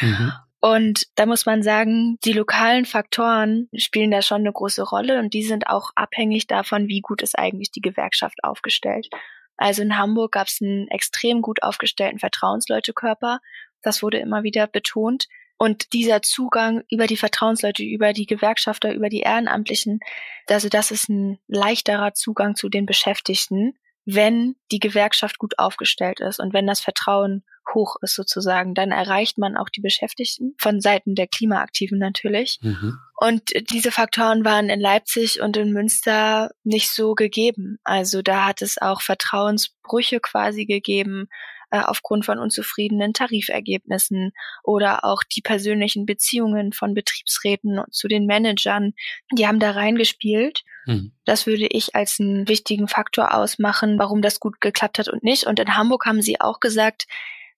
Mhm. Und da muss man sagen, die lokalen Faktoren spielen da schon eine große Rolle und die sind auch abhängig davon, wie gut ist eigentlich die Gewerkschaft aufgestellt. Also in Hamburg gab es einen extrem gut aufgestellten Vertrauensleutekörper. Das wurde immer wieder betont. Und dieser Zugang über die Vertrauensleute, über die Gewerkschafter, über die Ehrenamtlichen, also das ist ein leichterer Zugang zu den Beschäftigten wenn die Gewerkschaft gut aufgestellt ist und wenn das Vertrauen hoch ist sozusagen, dann erreicht man auch die Beschäftigten von Seiten der Klimaaktiven natürlich. Mhm. Und diese Faktoren waren in Leipzig und in Münster nicht so gegeben. Also da hat es auch Vertrauensbrüche quasi gegeben äh, aufgrund von unzufriedenen Tarifergebnissen oder auch die persönlichen Beziehungen von Betriebsräten zu den Managern, die haben da reingespielt. Mhm. Das würde ich als einen wichtigen Faktor ausmachen, warum das gut geklappt hat und nicht. Und in Hamburg haben sie auch gesagt,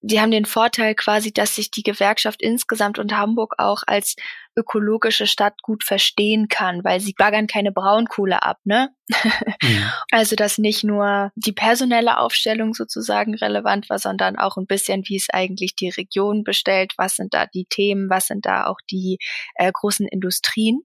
die haben den Vorteil quasi, dass sich die Gewerkschaft insgesamt und Hamburg auch als ökologische Stadt gut verstehen kann, weil sie baggern keine Braunkohle ab, ne? Mhm. Also, dass nicht nur die personelle Aufstellung sozusagen relevant war, sondern auch ein bisschen, wie es eigentlich die Region bestellt, was sind da die Themen, was sind da auch die äh, großen Industrien.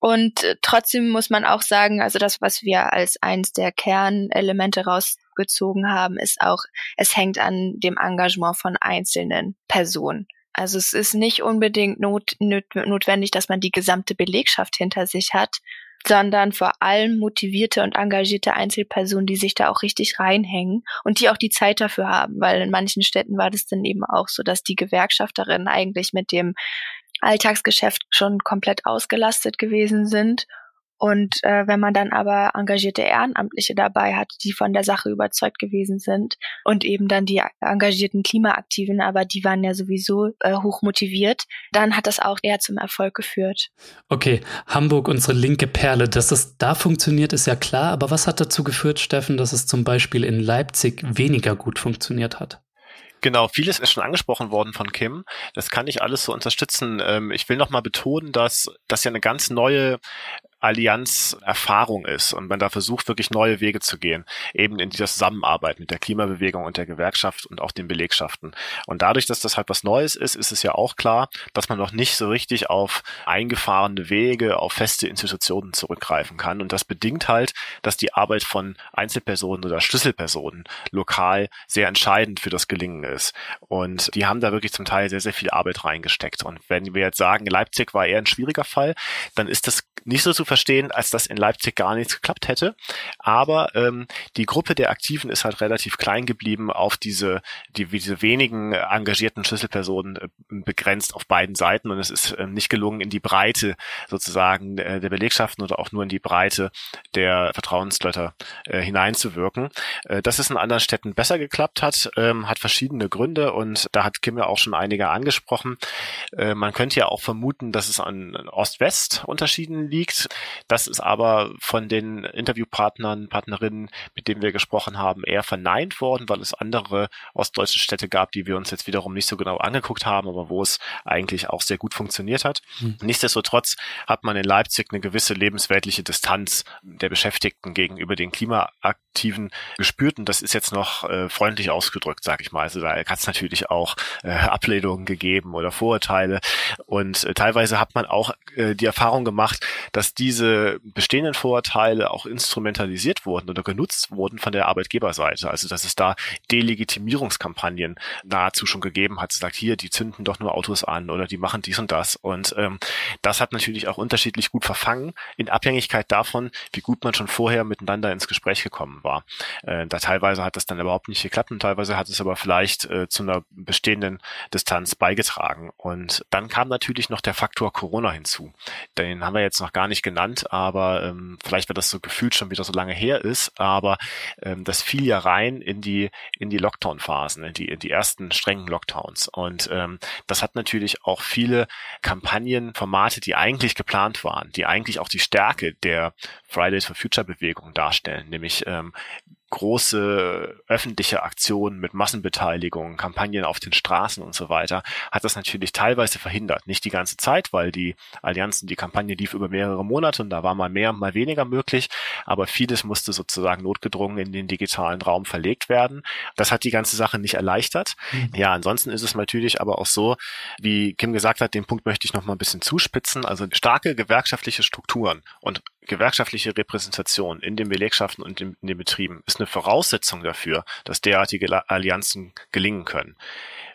Und äh, trotzdem muss man auch sagen, also das, was wir als eins der Kernelemente rausgezogen haben, ist auch, es hängt an dem Engagement von einzelnen Personen. Also es ist nicht unbedingt not, not, notwendig, dass man die gesamte Belegschaft hinter sich hat, sondern vor allem motivierte und engagierte Einzelpersonen, die sich da auch richtig reinhängen und die auch die Zeit dafür haben, weil in manchen Städten war das dann eben auch so, dass die Gewerkschafterinnen eigentlich mit dem Alltagsgeschäft schon komplett ausgelastet gewesen sind. Und äh, wenn man dann aber engagierte Ehrenamtliche dabei hat, die von der Sache überzeugt gewesen sind und eben dann die engagierten Klimaaktiven, aber die waren ja sowieso äh, hoch motiviert, dann hat das auch eher zum Erfolg geführt. Okay, Hamburg, unsere linke Perle, dass es da funktioniert, ist ja klar. Aber was hat dazu geführt, Steffen, dass es zum Beispiel in Leipzig weniger gut funktioniert hat? Genau, vieles ist schon angesprochen worden von Kim. Das kann ich alles so unterstützen. Ähm, ich will noch mal betonen, dass das ja eine ganz neue Allianz-Erfahrung ist und man da versucht, wirklich neue Wege zu gehen, eben in dieser Zusammenarbeit mit der Klimabewegung und der Gewerkschaft und auch den Belegschaften. Und dadurch, dass das halt was Neues ist, ist es ja auch klar, dass man noch nicht so richtig auf eingefahrene Wege, auf feste Institutionen zurückgreifen kann. Und das bedingt halt, dass die Arbeit von Einzelpersonen oder Schlüsselpersonen lokal sehr entscheidend für das Gelingen ist. Und die haben da wirklich zum Teil sehr, sehr viel Arbeit reingesteckt. Und wenn wir jetzt sagen, Leipzig war eher ein schwieriger Fall, dann ist das nicht so zu verstehen, als dass in Leipzig gar nichts geklappt hätte. Aber ähm, die Gruppe der Aktiven ist halt relativ klein geblieben auf diese, die, diese wenigen engagierten Schlüsselpersonen äh, begrenzt auf beiden Seiten und es ist äh, nicht gelungen, in die Breite sozusagen äh, der Belegschaften oder auch nur in die Breite der Vertrauensletter äh, hineinzuwirken. Äh, dass es in anderen Städten besser geklappt hat, ähm, hat verschiedene Gründe und da hat Kim ja auch schon einige angesprochen. Äh, man könnte ja auch vermuten, dass es an Ost-West-Unterschieden liegt. Das ist aber von den Interviewpartnern, Partnerinnen, mit denen wir gesprochen haben, eher verneint worden, weil es andere ostdeutsche Städte gab, die wir uns jetzt wiederum nicht so genau angeguckt haben, aber wo es eigentlich auch sehr gut funktioniert hat. Mhm. Nichtsdestotrotz hat man in Leipzig eine gewisse lebensweltliche Distanz der Beschäftigten gegenüber den Klimaaktiven gespürt und das ist jetzt noch äh, freundlich ausgedrückt, sage ich mal. Also da hat es natürlich auch äh, Ablehnungen gegeben oder Vorurteile und äh, teilweise hat man auch äh, die Erfahrung gemacht, dass diese bestehenden Vorurteile auch instrumentalisiert wurden oder genutzt wurden von der Arbeitgeberseite. Also dass es da Delegitimierungskampagnen nahezu schon gegeben hat. Sagt hier, die zünden doch nur Autos an oder die machen dies und das. Und ähm, das hat natürlich auch unterschiedlich gut verfangen, in Abhängigkeit davon, wie gut man schon vorher miteinander ins Gespräch gekommen war. Äh, da teilweise hat das dann überhaupt nicht geklappt und teilweise hat es aber vielleicht äh, zu einer bestehenden Distanz beigetragen. Und dann kam natürlich noch der Faktor Corona hinzu. Den haben wir jetzt noch gar nicht genannt, aber ähm, vielleicht, weil das so gefühlt schon wieder so lange her ist, aber ähm, das fiel ja rein in die in die Lockdown-Phasen, in die in die ersten strengen Lockdowns. Und ähm, das hat natürlich auch viele Kampagnenformate, die eigentlich geplant waren, die eigentlich auch die Stärke der Fridays for Future Bewegung darstellen, nämlich ähm, große öffentliche Aktionen mit Massenbeteiligung, Kampagnen auf den Straßen und so weiter, hat das natürlich teilweise verhindert. Nicht die ganze Zeit, weil die Allianzen, die Kampagne lief über mehrere Monate und da war mal mehr, mal weniger möglich, aber vieles musste sozusagen notgedrungen in den digitalen Raum verlegt werden. Das hat die ganze Sache nicht erleichtert. Mhm. Ja, ansonsten ist es natürlich aber auch so, wie Kim gesagt hat, den Punkt möchte ich noch mal ein bisschen zuspitzen, also starke gewerkschaftliche Strukturen und gewerkschaftliche Repräsentation in den Belegschaften und in, den Betrieben ist eine Voraussetzung dafür, dass derartige Allianzen gelingen können.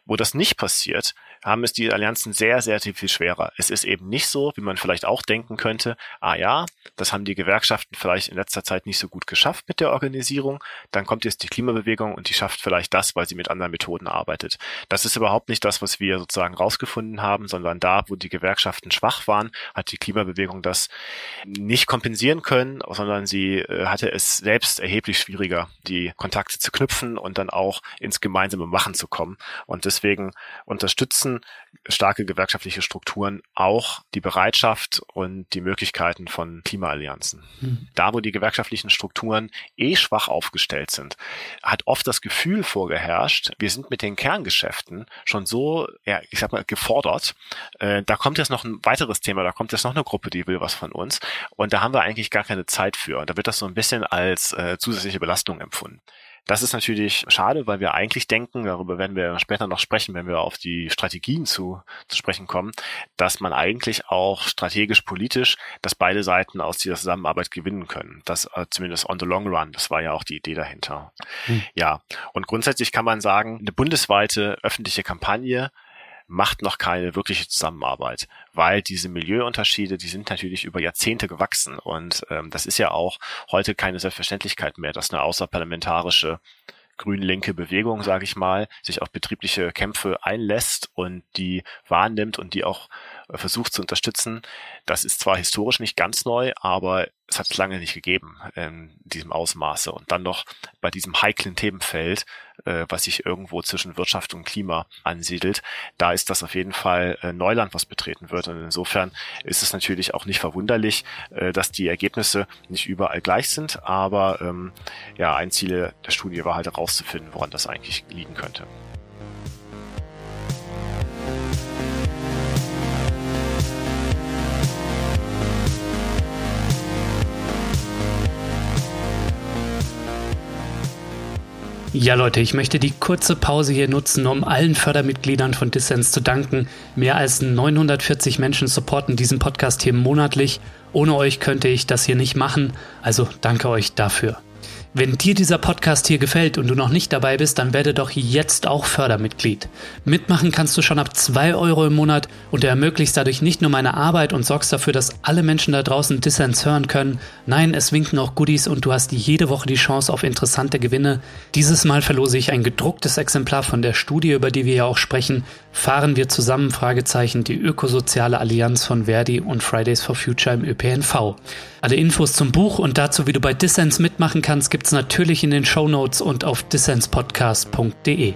Wo das nicht passiert, haben es die Allianzen sehr, sehr viel schwerer. Es ist eben nicht so, wie man vielleicht auch denken könnte, ah ja, das haben die Gewerkschaften vielleicht in letzter Zeit nicht so gut geschafft mit der Organisierung, dann kommt jetzt die Klimabewegung und die schafft vielleicht das, weil sie mit anderen Methoden arbeitet. Das ist überhaupt nicht das, was wir sozusagen rausgefunden haben, sondern da, wo die Gewerkschaften schwach waren, hat die Klimabewegung das nicht kompensieren können, sondern sie äh, hatte es selbst erheblich schwieriger, die Kontakte zu knüpfen und dann auch ins gemeinsame Machen zu kommen. Und deswegen unterstützen starke gewerkschaftliche Strukturen auch die Bereitschaft und die Möglichkeiten von Klimaallianzen. Mhm. Da, wo die gewerkschaftlichen Strukturen eh schwach aufgestellt sind, hat oft das Gefühl vorgeherrscht, wir sind mit den Kerngeschäften schon so, ja, ich sag mal, gefordert. Äh, da kommt jetzt noch ein weiteres Thema, da kommt jetzt noch eine Gruppe, die will was von uns. Und da haben wir eigentlich gar keine Zeit für. Und da wird das so ein bisschen als äh, zusätzliche Belastung empfunden. Das ist natürlich schade, weil wir eigentlich denken, darüber werden wir später noch sprechen, wenn wir auf die Strategien zu, zu sprechen kommen, dass man eigentlich auch strategisch politisch, dass beide Seiten aus dieser Zusammenarbeit gewinnen können. Das äh, zumindest on the long run, das war ja auch die Idee dahinter. Hm. Ja, und grundsätzlich kann man sagen, eine bundesweite öffentliche Kampagne macht noch keine wirkliche Zusammenarbeit, weil diese Milieuunterschiede, die sind natürlich über Jahrzehnte gewachsen und ähm, das ist ja auch heute keine Selbstverständlichkeit mehr, dass eine außerparlamentarische grün-linke Bewegung, sage ich mal, sich auf betriebliche Kämpfe einlässt und die wahrnimmt und die auch versucht zu unterstützen. Das ist zwar historisch nicht ganz neu, aber es hat es lange nicht gegeben in diesem Ausmaße. Und dann noch bei diesem heiklen Themenfeld, äh, was sich irgendwo zwischen Wirtschaft und Klima ansiedelt, da ist das auf jeden Fall äh, Neuland, was betreten wird. Und insofern ist es natürlich auch nicht verwunderlich, äh, dass die Ergebnisse nicht überall gleich sind. Aber ähm, ja, ein Ziel der Studie war halt herauszufinden, woran das eigentlich liegen könnte. Ja, Leute, ich möchte die kurze Pause hier nutzen, um allen Fördermitgliedern von Dissens zu danken. Mehr als 940 Menschen supporten diesen Podcast hier monatlich. Ohne euch könnte ich das hier nicht machen, also danke euch dafür. Wenn dir dieser Podcast hier gefällt und du noch nicht dabei bist, dann werde doch jetzt auch Fördermitglied. Mitmachen kannst du schon ab 2 Euro im Monat und du ermöglichst dadurch nicht nur meine Arbeit und sorgst dafür, dass alle Menschen da draußen Dissens hören können. Nein, es winken auch Goodies und du hast jede Woche die Chance auf interessante Gewinne. Dieses Mal verlose ich ein gedrucktes Exemplar von der Studie, über die wir ja auch sprechen. Fahren wir zusammen? Fragezeichen, die ökosoziale Allianz von Verdi und Fridays for Future im ÖPNV. Alle Infos zum Buch und dazu, wie du bei Dissens mitmachen kannst, gibt's natürlich in den Show Notes und auf dissenspodcast.de.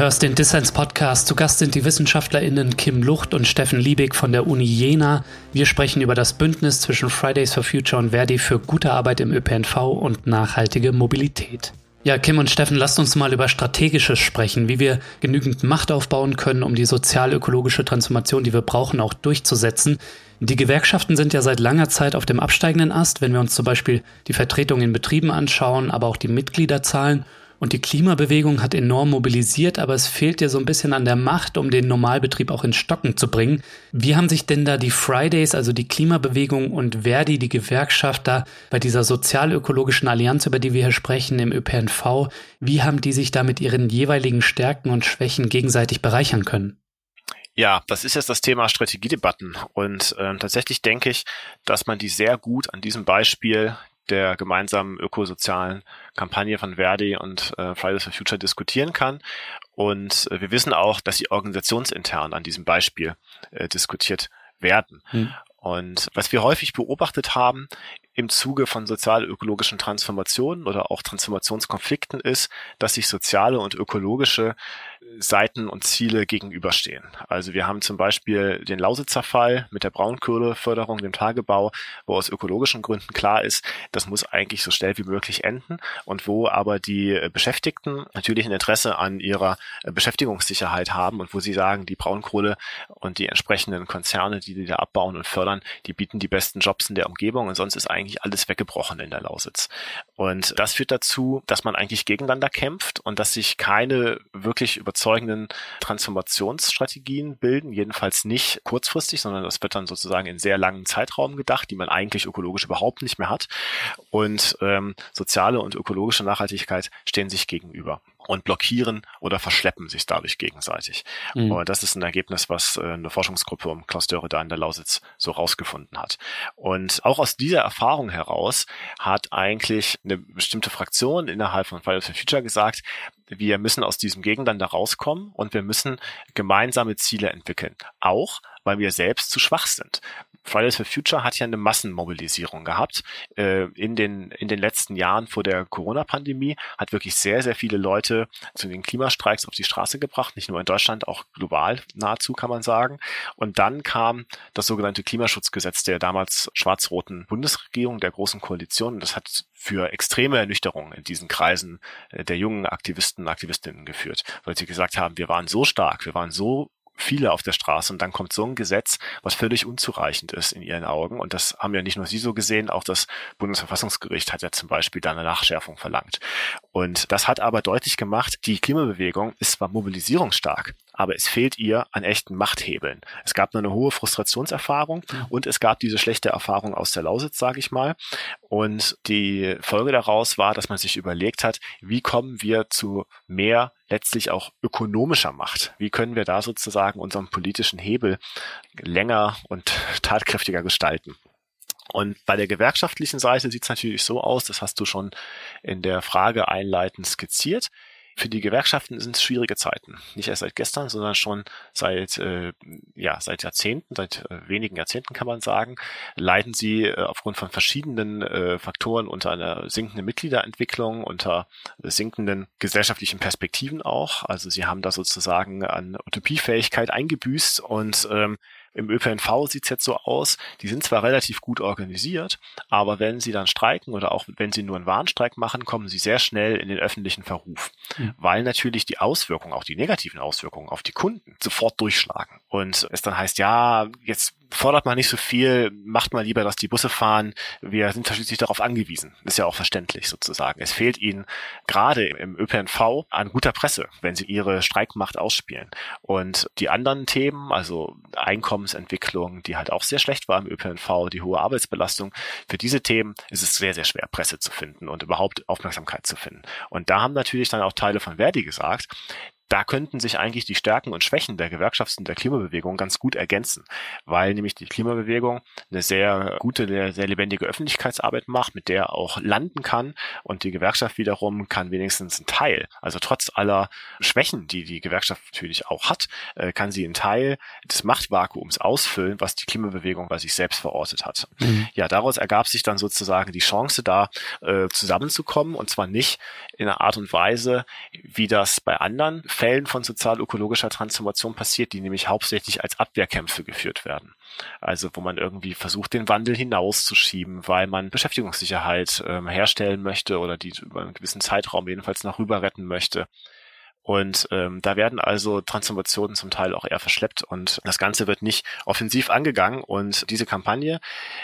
hörst den Dissens Podcast. Zu Gast sind die WissenschaftlerInnen Kim Lucht und Steffen Liebig von der Uni Jena. Wir sprechen über das Bündnis zwischen Fridays for Future und Verdi für gute Arbeit im ÖPNV und nachhaltige Mobilität. Ja, Kim und Steffen, lasst uns mal über Strategisches sprechen, wie wir genügend Macht aufbauen können, um die sozial-ökologische Transformation, die wir brauchen, auch durchzusetzen. Die Gewerkschaften sind ja seit langer Zeit auf dem absteigenden Ast, wenn wir uns zum Beispiel die Vertretung in Betrieben anschauen, aber auch die Mitgliederzahlen. Und die Klimabewegung hat enorm mobilisiert, aber es fehlt dir so ein bisschen an der Macht, um den Normalbetrieb auch ins Stocken zu bringen. Wie haben sich denn da die Fridays, also die Klimabewegung und Verdi, die Gewerkschaft da bei dieser sozial-ökologischen Allianz, über die wir hier sprechen, im ÖPNV, wie haben die sich da mit ihren jeweiligen Stärken und Schwächen gegenseitig bereichern können? Ja, das ist jetzt das Thema Strategiedebatten. Und äh, tatsächlich denke ich, dass man die sehr gut an diesem Beispiel der gemeinsamen ökosozialen Kampagne von Verdi und äh, Fridays for Future diskutieren kann. Und äh, wir wissen auch, dass sie organisationsintern an diesem Beispiel äh, diskutiert werden. Hm. Und was wir häufig beobachtet haben im Zuge von sozial-ökologischen Transformationen oder auch Transformationskonflikten ist, dass sich soziale und ökologische Seiten und Ziele gegenüberstehen. Also wir haben zum Beispiel den Lausitzer Fall mit der Braunkohleförderung, dem Tagebau, wo aus ökologischen Gründen klar ist, das muss eigentlich so schnell wie möglich enden und wo aber die Beschäftigten natürlich ein Interesse an ihrer Beschäftigungssicherheit haben und wo sie sagen, die Braunkohle und die entsprechenden Konzerne, die die da abbauen und fördern, die bieten die besten Jobs in der Umgebung und sonst ist eigentlich alles weggebrochen in der Lausitz. Und das führt dazu, dass man eigentlich gegeneinander kämpft und dass sich keine wirklich überzeugenden Transformationsstrategien bilden, jedenfalls nicht kurzfristig, sondern das wird dann sozusagen in sehr langen Zeitraum gedacht, die man eigentlich ökologisch überhaupt nicht mehr hat. Und ähm, soziale und ökologische Nachhaltigkeit stehen sich gegenüber und blockieren oder verschleppen sich dadurch gegenseitig. Mhm. Und das ist ein Ergebnis, was äh, eine Forschungsgruppe um Klaus Dörre da in der Lausitz so rausgefunden hat. Und auch aus dieser Erfahrung heraus hat eigentlich eine bestimmte Fraktion innerhalb von Fridays for Future gesagt, wir müssen aus diesem Gegeneinander rauskommen und wir müssen gemeinsame Ziele entwickeln. Auch weil wir selbst zu schwach sind. Fridays for Future hat ja eine Massenmobilisierung gehabt äh, in den in den letzten Jahren vor der Corona-Pandemie, hat wirklich sehr sehr viele Leute zu den Klimastreiks auf die Straße gebracht, nicht nur in Deutschland, auch global nahezu kann man sagen. Und dann kam das sogenannte Klimaschutzgesetz der damals schwarz-roten Bundesregierung der großen Koalition. Und das hat für extreme Ernüchterung in diesen Kreisen äh, der jungen Aktivisten und Aktivistinnen geführt, weil sie gesagt haben, wir waren so stark, wir waren so viele auf der Straße und dann kommt so ein Gesetz, was völlig unzureichend ist in ihren Augen. Und das haben ja nicht nur Sie so gesehen, auch das Bundesverfassungsgericht hat ja zum Beispiel da eine Nachschärfung verlangt. Und das hat aber deutlich gemacht, die Klimabewegung ist zwar mobilisierungsstark, aber es fehlt ihr an echten Machthebeln. Es gab nur eine hohe Frustrationserfahrung ja. und es gab diese schlechte Erfahrung aus der Lausitz, sage ich mal. Und die Folge daraus war, dass man sich überlegt hat, wie kommen wir zu mehr letztlich auch ökonomischer Macht? Wie können wir da sozusagen unseren politischen Hebel länger und tatkräftiger gestalten? Und bei der gewerkschaftlichen Seite sieht es natürlich so aus, das hast du schon in der Frage einleitend skizziert. Für die Gewerkschaften sind es schwierige Zeiten. Nicht erst seit gestern, sondern schon seit, äh, ja, seit Jahrzehnten, seit äh, wenigen Jahrzehnten kann man sagen, leiden sie äh, aufgrund von verschiedenen äh, Faktoren unter einer sinkenden Mitgliederentwicklung, unter sinkenden gesellschaftlichen Perspektiven auch. Also sie haben da sozusagen an Utopiefähigkeit eingebüßt und ähm, Im ÖPNV sieht's jetzt so aus, die sind zwar relativ gut organisiert, aber wenn sie dann streiken oder auch wenn sie nur einen Warnstreik machen, kommen sie sehr schnell in den öffentlichen Verruf, mhm. weil natürlich die Auswirkungen, auch die negativen Auswirkungen auf die Kunden sofort durchschlagen. Und es dann heißt, ja, jetzt fordert man nicht so viel, macht mal lieber, dass die Busse fahren. Wir sind schließlich darauf angewiesen. Ist ja auch verständlich sozusagen. Es fehlt ihnen gerade im ÖPNV an guter Presse, wenn sie ihre Streikmacht ausspielen. Und die anderen Themen, also Einkommensentwicklung, die halt auch sehr schlecht war im ÖPNV, die hohe Arbeitsbelastung, für diese Themen ist es sehr, sehr schwer, Presse zu finden und überhaupt Aufmerksamkeit zu finden. Und da haben natürlich dann auch Teile von Verdi gesagt, da könnten sich eigentlich die Stärken und Schwächen der und der Klimabewegung ganz gut ergänzen, weil nämlich die Klimabewegung eine sehr gute, sehr lebendige Öffentlichkeitsarbeit macht, mit der auch landen kann und die Gewerkschaft wiederum kann wenigstens einen Teil, also trotz aller Schwächen, die die Gewerkschaft natürlich auch hat, äh, kann sie einen Teil des Machtvakuums ausfüllen, was die Klimabewegung bei sich selbst verortet hat. Mhm. Ja, daraus ergab sich dann sozusagen die Chance da äh, zusammenzukommen und zwar nicht in einer Art und Weise, wie das bei anderen Fällen von sozial-ökologischer Transformation passiert, die nämlich hauptsächlich als Abwehrkämpfe geführt werden. Also wo man irgendwie versucht, den Wandel hinauszuschieben, weil man Beschäftigungssicherheit ähm, herstellen möchte oder die über einen gewissen Zeitraum jedenfalls noch rüber retten möchte. Und ähm, da werden also Transformationen zum Teil auch eher verschleppt und das Ganze wird nicht offensiv angegangen. Und diese Kampagne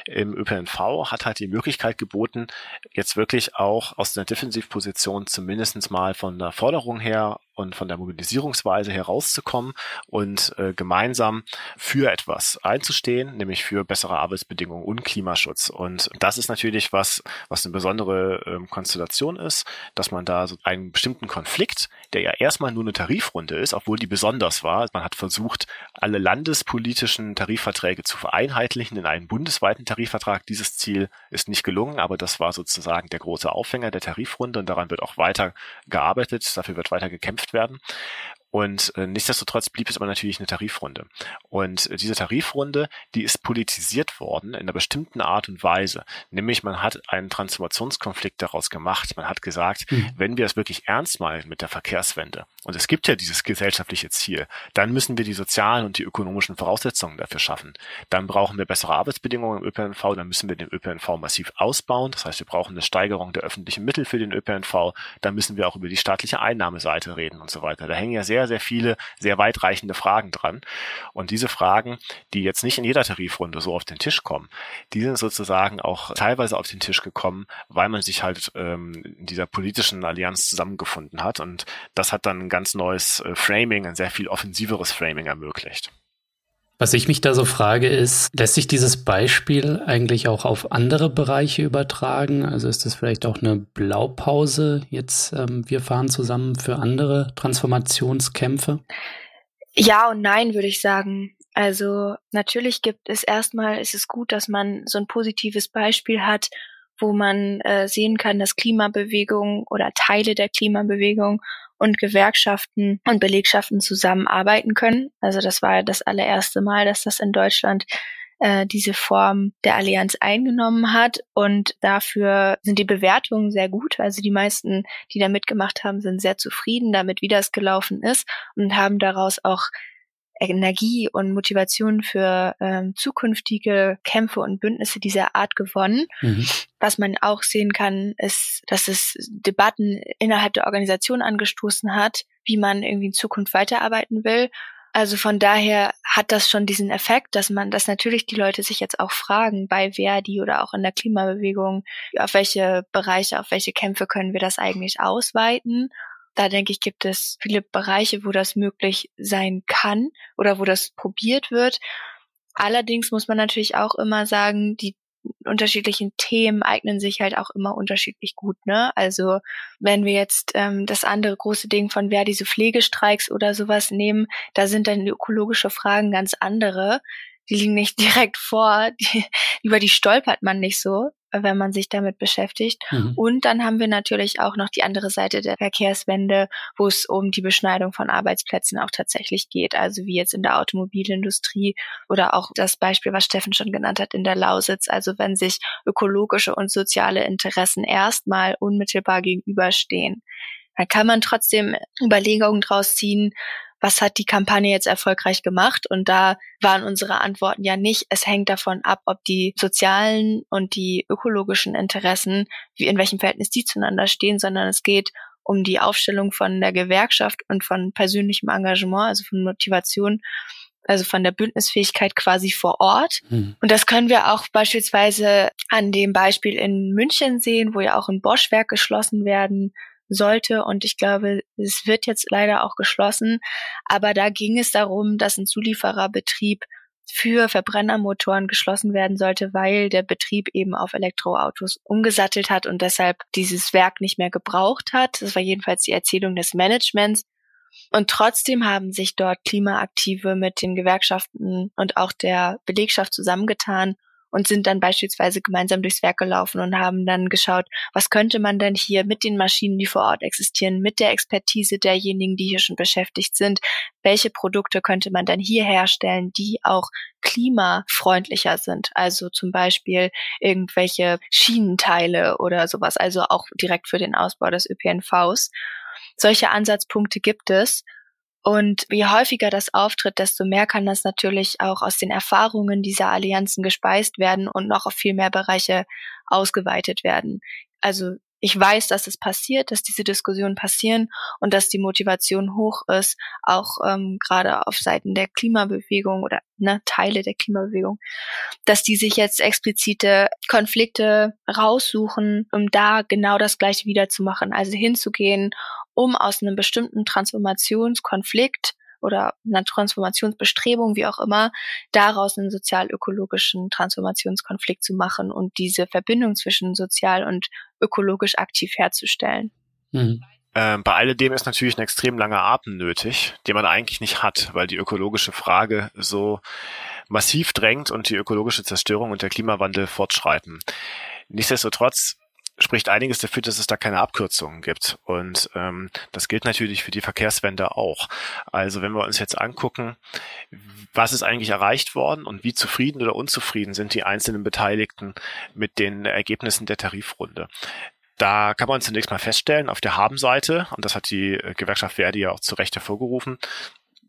im ÖPNV hat halt die Möglichkeit geboten, jetzt wirklich auch aus einer Defensivposition zumindestens mal von der Forderung her und von der Mobilisierungsweise herauszukommen und äh, gemeinsam für etwas einzustehen, nämlich für bessere Arbeitsbedingungen und Klimaschutz. Und das ist natürlich was, was eine besondere ähm, Konstellation ist, dass man da so einen bestimmten Konflikt, der ja erstmal nur eine Tarifrunde ist, obwohl die besonders war. Man hat versucht, alle landespolitischen Tarifverträge zu vereinheitlichen in einen bundesweiten Tarifvertrag. Dieses Ziel ist nicht gelungen, aber das war sozusagen der große Aufhänger der Tarifrunde und daran wird auch weiter gearbeitet. Dafür wird weiter gekämpft werden. Und äh, nichtsdestotrotz blieb es aber natürlich eine Tarifrunde. Und äh, diese Tarifrunde, die ist politisiert worden in einer bestimmten Art und Weise. Nämlich man hat einen Transformationskonflikt daraus gemacht. Man hat gesagt, mhm. wenn wir es wirklich ernst meinen mit der Verkehrswende, und es gibt ja dieses gesellschaftliche Ziel, dann müssen wir die sozialen und die ökonomischen Voraussetzungen dafür schaffen. Dann brauchen wir bessere Arbeitsbedingungen im ÖPNV, dann müssen wir den ÖPNV massiv ausbauen. Das heißt, wir brauchen eine Steigerung der öffentlichen Mittel für den ÖPNV. Dann müssen wir auch über die staatliche Einnahmeseite reden und so weiter. Da hängen ja sehr sehr, viele, sehr weitreichende Fragen dran. Und diese Fragen, die jetzt nicht in jeder Tarifrunde so auf den Tisch kommen, die sind sozusagen auch teilweise auf den Tisch gekommen, weil man sich halt ähm, in dieser politischen Allianz zusammengefunden hat. Und das hat dann ein ganz neues äh, Framing, ein sehr viel offensiveres Framing ermöglicht. Was ich mich da so frage, ist, lässt sich dieses Beispiel eigentlich auch auf andere Bereiche übertragen? Also ist das vielleicht auch eine Blaupause jetzt, ähm, wir fahren zusammen für andere Transformationskämpfe? Ja und nein, würde ich sagen. Also natürlich gibt es erstmal, ist es gut, dass man so ein positives Beispiel hat, wo man äh, sehen kann, dass Klimabewegung oder Teile der Klimabewegung und Gewerkschaften und Belegschaften zusammenarbeiten können. Also das war das allererste Mal, dass das in Deutschland äh, diese Form der Allianz eingenommen hat und dafür sind die Bewertungen sehr gut. Also die meisten, die da mitgemacht haben, sind sehr zufrieden damit, wie das gelaufen ist und haben daraus auch Energie und Motivation für ähm, zukünftige Kämpfe und Bündnisse dieser Art gewonnen. Mhm. Was man auch sehen kann, ist, dass es Debatten innerhalb der Organisation angestoßen hat, wie man irgendwie in Zukunft weiterarbeiten will. Also von daher hat das schon diesen Effekt, dass man, dass natürlich die Leute sich jetzt auch fragen bei Verdi oder auch in der Klimabewegung, auf welche Bereiche, auf welche Kämpfe können wir das eigentlich ausweiten da denke ich, gibt es viele Bereiche, wo das möglich sein kann oder wo das probiert wird. Allerdings muss man natürlich auch immer sagen, die unterschiedlichen Themen eignen sich halt auch immer unterschiedlich gut. Ne? Also wenn wir jetzt ähm, das andere große Ding von wer diese Pflegestreiks oder sowas nehmen, da sind dann ökologische Fragen ganz andere. Die liegen nicht direkt vor, die, über die stolpert man nicht so wenn man sich damit beschäftigt. Mhm. Und dann haben wir natürlich auch noch die andere Seite der Verkehrswende, wo es um die Beschneidung von Arbeitsplätzen auch tatsächlich geht. Also wie jetzt in der Automobilindustrie oder auch das Beispiel, was Steffen schon genannt hat, in der Lausitz. Also wenn sich ökologische und soziale Interessen erstmal unmittelbar gegenüberstehen. dann kann man trotzdem Überlegungen draus ziehen, was hat die Kampagne jetzt erfolgreich gemacht? Und da waren unsere Antworten ja nicht, es hängt davon ab, ob die sozialen und die ökologischen Interessen, wie in welchem Verhältnis die zueinander stehen, sondern es geht um die Aufstellung von der Gewerkschaft und von persönlichem Engagement, also von Motivation, also von der Bündnisfähigkeit quasi vor Ort. Hm. Und das können wir auch beispielsweise an dem Beispiel in München sehen, wo ja auch ein Boschwerk geschlossen werden sollte. Und ich glaube, es wird jetzt leider auch geschlossen. Aber da ging es darum, dass ein Zuliefererbetrieb für Verbrennermotoren geschlossen werden sollte, weil der Betrieb eben auf Elektroautos umgesattelt hat und deshalb dieses Werk nicht mehr gebraucht hat. Das war jedenfalls die Erzählung des Managements. Und trotzdem haben sich dort Klimaaktive mit den Gewerkschaften und auch der Belegschaft zusammengetan und sind dann beispielsweise gemeinsam durchs Werk gelaufen und haben dann geschaut, was könnte man denn hier mit den Maschinen, die vor Ort existieren, mit der Expertise derjenigen, die hier schon beschäftigt sind, welche Produkte könnte man dann hier herstellen, die auch klimafreundlicher sind. Also zum Beispiel irgendwelche Schienenteile oder sowas, also auch direkt für den Ausbau des ÖPNVs. Solche Ansatzpunkte gibt es. Und je häufiger das auftritt, desto mehr kann das natürlich auch aus den Erfahrungen dieser Allianzen gespeist werden und noch auf viel mehr Bereiche ausgeweitet werden. Also ich weiß, dass es passiert, dass diese Diskussionen passieren und dass die Motivation hoch ist, auch ähm, gerade auf Seiten der Klimabewegung oder ne, Teile der Klimabewegung, dass die sich jetzt explizite Konflikte raussuchen, um da genau das gleiche wieder zu machen, also hinzugehen um aus einem bestimmten Transformationskonflikt oder einer Transformationsbestrebung, wie auch immer, daraus einen sozial-ökologischen Transformationskonflikt zu machen und diese Verbindung zwischen sozial und ökologisch aktiv herzustellen. Mhm. Ähm, bei alledem ist natürlich ein extrem langer Atem nötig, den man eigentlich nicht hat, weil die ökologische Frage so massiv drängt und die ökologische Zerstörung und der Klimawandel fortschreiten. Nichtsdestotrotz spricht einiges dafür, dass es da keine Abkürzungen gibt. Und ähm, das gilt natürlich für die Verkehrswende auch. Also wenn wir uns jetzt angucken, was ist eigentlich erreicht worden und wie zufrieden oder unzufrieden sind die einzelnen Beteiligten mit den Ergebnissen der Tarifrunde. Da kann man zunächst mal feststellen, auf der Habenseite, und das hat die Gewerkschaft Verdi ja auch zu Recht hervorgerufen,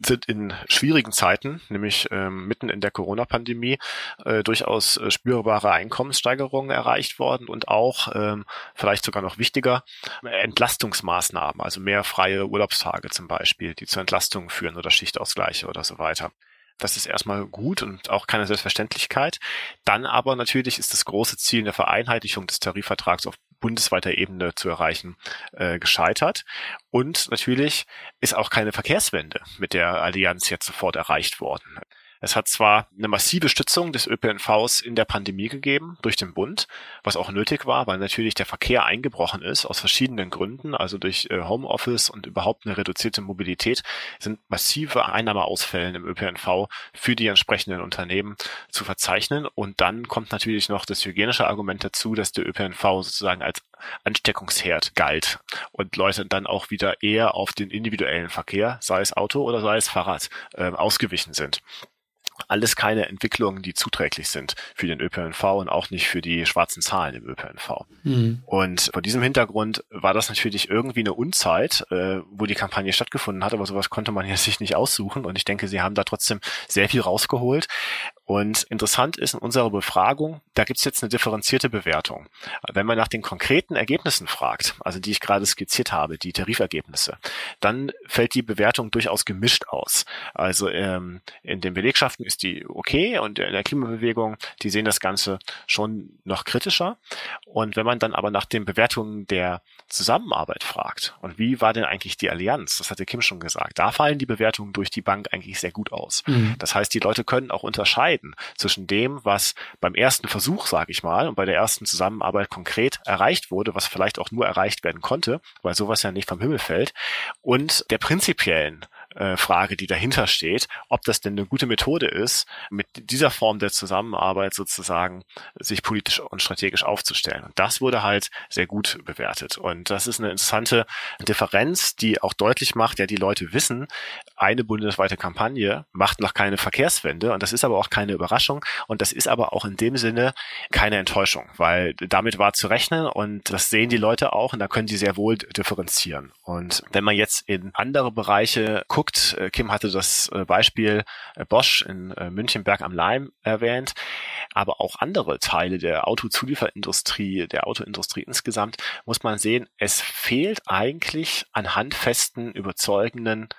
sind in schwierigen Zeiten, nämlich ähm, mitten in der Corona-Pandemie, äh, durchaus äh, spürbare Einkommenssteigerungen erreicht worden und auch, ähm, vielleicht sogar noch wichtiger, Entlastungsmaßnahmen, also mehr freie Urlaubstage zum Beispiel, die zur Entlastung führen oder Schichtausgleiche oder so weiter. Das ist erstmal gut und auch keine Selbstverständlichkeit. Dann aber natürlich ist das große Ziel der Vereinheitlichung des Tarifvertrags auf bundesweiter Ebene zu erreichen, äh, gescheitert. Und natürlich ist auch keine Verkehrswende mit der Allianz jetzt sofort erreicht worden. Es hat zwar eine massive Stützung des ÖPNVs in der Pandemie gegeben durch den Bund, was auch nötig war, weil natürlich der Verkehr eingebrochen ist aus verschiedenen Gründen, also durch äh, Homeoffice und überhaupt eine reduzierte Mobilität sind massive Einnahmeausfällen im ÖPNV für die entsprechenden Unternehmen zu verzeichnen. Und dann kommt natürlich noch das hygienische Argument dazu, dass der ÖPNV sozusagen als Ansteckungsherd galt und Leute dann auch wieder eher auf den individuellen Verkehr, sei es Auto oder sei es Fahrrad, äh, ausgewichen sind alles keine Entwicklungen, die zuträglich sind für den ÖPNV und auch nicht für die schwarzen Zahlen im ÖPNV. Mhm. Und vor diesem Hintergrund war das natürlich irgendwie eine Unzeit, äh, wo die Kampagne stattgefunden hat, aber sowas konnte man ja sich nicht aussuchen und ich denke, sie haben da trotzdem sehr viel rausgeholt. Und interessant ist in unserer Befragung, da gibt es jetzt eine differenzierte Bewertung. Wenn man nach den konkreten Ergebnissen fragt, also die ich gerade skizziert habe, die Tarifergebnisse, dann fällt die Bewertung durchaus gemischt aus. Also ähm, in den Belegschaften ist die okay und in der Klimabewegung, die sehen das Ganze schon noch kritischer. Und wenn man dann aber nach den Bewertungen der Zusammenarbeit fragt und wie war denn eigentlich die Allianz, das hatte Kim schon gesagt, da fallen die Bewertungen durch die Bank eigentlich sehr gut aus. Mhm. Das heißt, die Leute können auch unterscheiden, unterscheiden zwischen dem, was beim ersten Versuch, sage ich mal, und bei der ersten Zusammenarbeit konkret erreicht wurde, was vielleicht auch nur erreicht werden konnte, weil sowas ja nicht vom Himmel fällt, und der prinzipiellen äh, Frage, die dahinter steht, ob das denn eine gute Methode ist, mit dieser Form der Zusammenarbeit sozusagen sich politisch und strategisch aufzustellen. Und das wurde halt sehr gut bewertet. Und das ist eine interessante Differenz, die auch deutlich macht, ja, die Leute wissen, eine bundesweite Kampagne macht noch keine Verkehrswende. Und das ist aber auch keine Überraschung. Und das ist aber auch in dem Sinne keine Enttäuschung, weil damit war zu rechnen und das sehen die Leute auch und da können die sehr wohl differenzieren. Und wenn man jetzt in andere Bereiche guckt, äh, Kim hatte das äh, Beispiel äh, Bosch in Münchenberg am Leim erwähnt, aber auch andere Teile der Autozulieferindustrie, der Autoindustrie insgesamt, muss man sehen, es fehlt eigentlich an handfesten, überzeugenden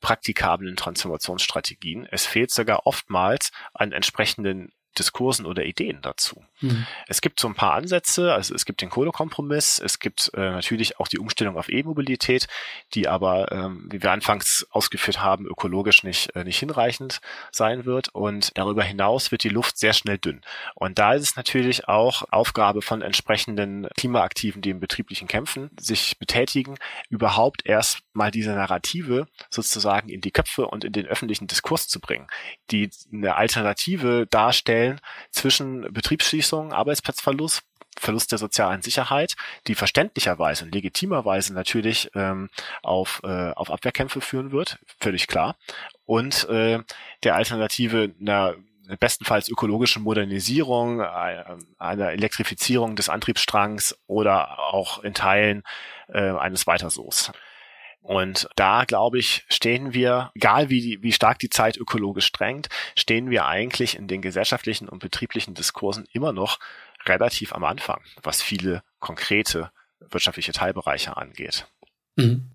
praktikablen Transformationsstrategien. Es fehlt sogar oftmals an entsprechenden Diskursen oder Ideen dazu. Mhm. Es gibt so ein paar Ansätze, also es gibt den Kohlekompromiss, es gibt äh, natürlich auch die Umstellung auf E-Mobilität, die aber, ähm, wie wir anfangs ausgeführt haben, ökologisch nicht, äh, nicht hinreichend sein wird. Und darüber hinaus wird die Luft sehr schnell dünn. Und da ist es natürlich auch Aufgabe von entsprechenden Klimaaktiven, die im betrieblichen Kämpfen sich betätigen, überhaupt erst mal diese Narrative sozusagen in die Köpfe und in den öffentlichen Diskurs zu bringen, die eine Alternative darstellen, zwischen Betriebsschließung, Arbeitsplatzverlust, Verlust der sozialen Sicherheit, die verständlicherweise und legitimerweise natürlich ähm, auf, äh, auf Abwehrkämpfe führen wird, völlig klar, und äh, der Alternative einer bestenfalls ökologischen Modernisierung, äh, einer Elektrifizierung des Antriebsstrangs oder auch in Teilen äh, eines Weitersos. Und da, glaube ich, stehen wir, egal wie, wie stark die Zeit ökologisch drängt, stehen wir eigentlich in den gesellschaftlichen und betrieblichen Diskursen immer noch relativ am Anfang, was viele konkrete wirtschaftliche Teilbereiche angeht. Mhm.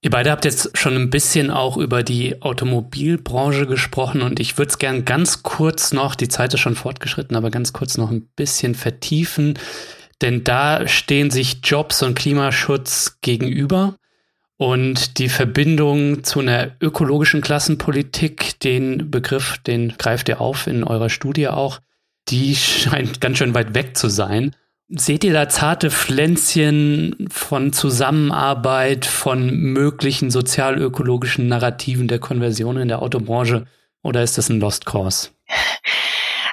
Ihr beide habt jetzt schon ein bisschen auch über die Automobilbranche gesprochen und ich würde es gern ganz kurz noch, die Zeit ist schon fortgeschritten, aber ganz kurz noch ein bisschen vertiefen, denn da stehen sich Jobs und Klimaschutz gegenüber. Und die Verbindung zu einer ökologischen Klassenpolitik, den Begriff, den greift ihr auf in eurer Studie auch, die scheint ganz schön weit weg zu sein. Seht ihr da zarte Pflänzchen von Zusammenarbeit, von möglichen sozialökologischen Narrativen der Konversion in der Autobranche oder ist das ein Lost Cause?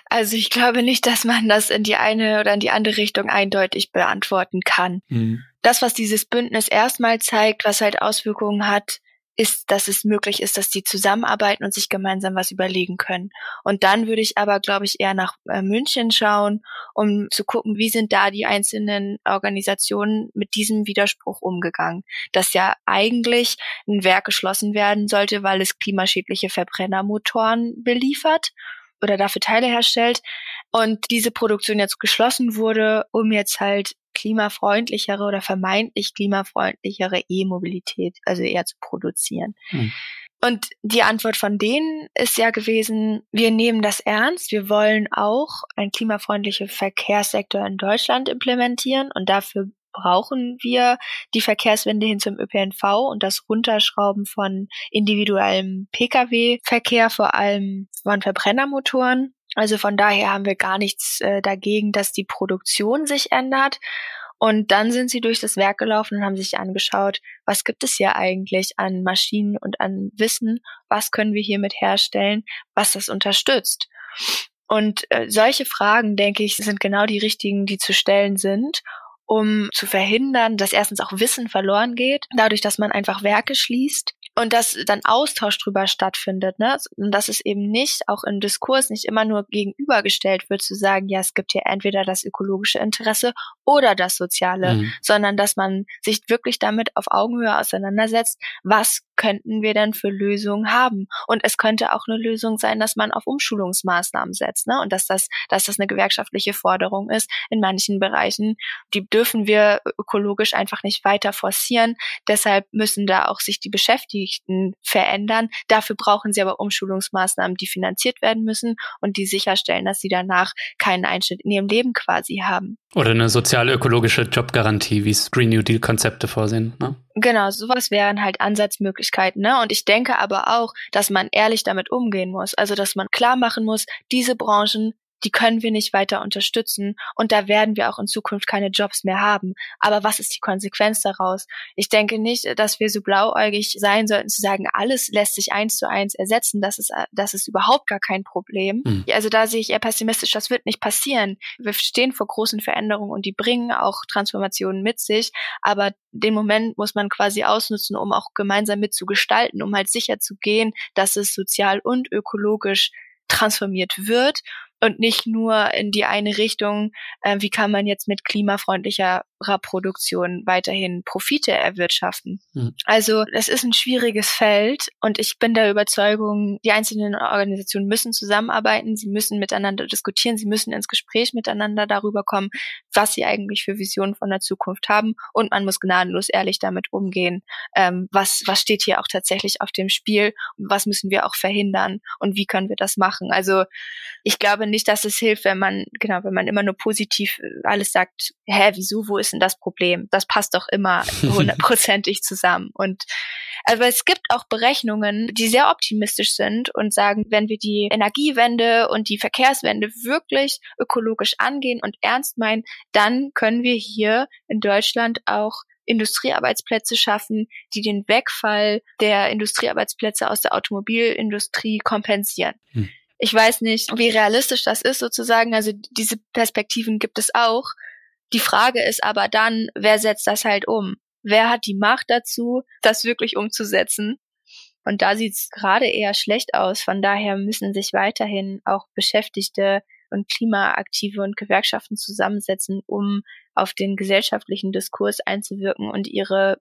Also ich glaube nicht, dass man das in die eine oder in die andere Richtung eindeutig beantworten kann. Mhm. Das, was dieses Bündnis erstmal zeigt, was halt Auswirkungen hat, ist, dass es möglich ist, dass die zusammenarbeiten und sich gemeinsam was überlegen können. Und dann würde ich aber, glaube ich, eher nach äh, München schauen, um zu gucken, wie sind da die einzelnen Organisationen mit diesem Widerspruch umgegangen. Dass ja eigentlich ein Werk geschlossen werden sollte, weil es klimaschädliche Verbrennermotoren beliefert oder dafür Teile herstellt und diese Produktion jetzt geschlossen wurde, um jetzt halt klimafreundlichere oder vermeintlich klimafreundlichere E-Mobilität, also eher zu produzieren. Hm. Und die Antwort von denen ist ja gewesen, wir nehmen das ernst, wir wollen auch einen klimafreundlichen Verkehrssektor in Deutschland implementieren und dafür brauchen wir die Verkehrswende hin zum ÖPNV und das Runterschrauben von individuellem Pkw-Verkehr, vor allem von Verbrennermotoren. Also von daher haben wir gar nichts äh, dagegen, dass die Produktion sich ändert. Und dann sind sie durch das Werk gelaufen und haben sich angeschaut, was gibt es hier eigentlich an Maschinen und an Wissen, was können wir hiermit herstellen, was das unterstützt. Und äh, solche Fragen, denke ich, sind genau die richtigen, die zu stellen sind um zu verhindern, dass erstens auch Wissen verloren geht, dadurch, dass man einfach Werke schließt und dass dann Austausch drüber stattfindet, ne? Und dass es eben nicht auch im Diskurs nicht immer nur gegenübergestellt wird, zu sagen, ja, es gibt hier entweder das ökologische Interesse oder das soziale, mhm. sondern dass man sich wirklich damit auf Augenhöhe auseinandersetzt, was könnten wir denn für Lösungen haben? Und es könnte auch eine Lösung sein, dass man auf Umschulungsmaßnahmen setzt, ne? Und dass das, dass das eine gewerkschaftliche Forderung ist in manchen Bereichen. Die dürfen wir ökologisch einfach nicht weiter forcieren. Deshalb müssen da auch sich die Beschäftigten Beschäftigten verändern. Dafür brauchen sie aber Umschulungsmaßnahmen, die finanziert werden müssen und die sicherstellen, dass sie danach keinen Einschnitt in ihrem Leben quasi haben. Oder eine sozial-ökologische Jobgarantie, wie es Green New Deal Konzepte vorsehen. Ne? Genau, sowas wären halt Ansatzmöglichkeiten. Ne? Und ich denke aber auch, dass man ehrlich damit umgehen muss. Also, dass man klar machen muss, diese Branchen die können wir nicht weiter unterstützen und da werden wir auch in Zukunft keine Jobs mehr haben. Aber was ist die Konsequenz daraus? Ich denke nicht, dass wir so blauäugig sein sollten zu sagen, alles lässt sich eins zu eins ersetzen. Das ist, das ist überhaupt gar kein Problem. Mhm. Also da sehe ich eher pessimistisch, das wird nicht passieren. Wir stehen vor großen Veränderungen und die bringen auch Transformationen mit sich. Aber den Moment muss man quasi ausnutzen, um auch gemeinsam mitzugestalten, um halt sicher zu gehen, dass es sozial und ökologisch transformiert wird und nicht nur in die eine Richtung, äh, wie kann man jetzt mit klimafreundlicher Produktion weiterhin Profite erwirtschaften. Mhm. Also das ist ein schwieriges Feld und ich bin der Überzeugung, die einzelnen Organisationen müssen zusammenarbeiten, sie müssen miteinander diskutieren, sie müssen ins Gespräch miteinander darüber kommen, was sie eigentlich für Visionen von der Zukunft haben und man muss gnadenlos ehrlich damit umgehen, ähm, was, was steht hier auch tatsächlich auf dem Spiel, was müssen wir auch verhindern und wie können wir das machen. Also ich glaube nicht, dass es hilft, wenn man, genau, wenn man immer nur positiv äh, alles sagt, hä, wieso, wo ist denn das Problem? Das passt doch immer hundertprozentig zusammen. Und aber es gibt auch Berechnungen, die sehr optimistisch sind und sagen, wenn wir die Energiewende und die Verkehrswende wirklich ökologisch angehen und ernst meinen, dann können wir hier in Deutschland auch Industriearbeitsplätze schaffen, die den Wegfall der Industriearbeitsplätze aus der Automobilindustrie kompensieren. Hm. Ich weiß nicht, wie realistisch das ist sozusagen. Also diese Perspektiven gibt es auch. Die Frage ist aber dann, wer setzt das halt um? Wer hat die Macht dazu, das wirklich umzusetzen? Und da sieht es gerade eher schlecht aus. Von daher müssen sich weiterhin auch Beschäftigte und Klimaaktive und Gewerkschaften zusammensetzen, um auf den gesellschaftlichen Diskurs einzuwirken und ihre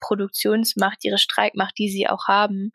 Produktionsmacht, ihre Streikmacht, die sie auch haben,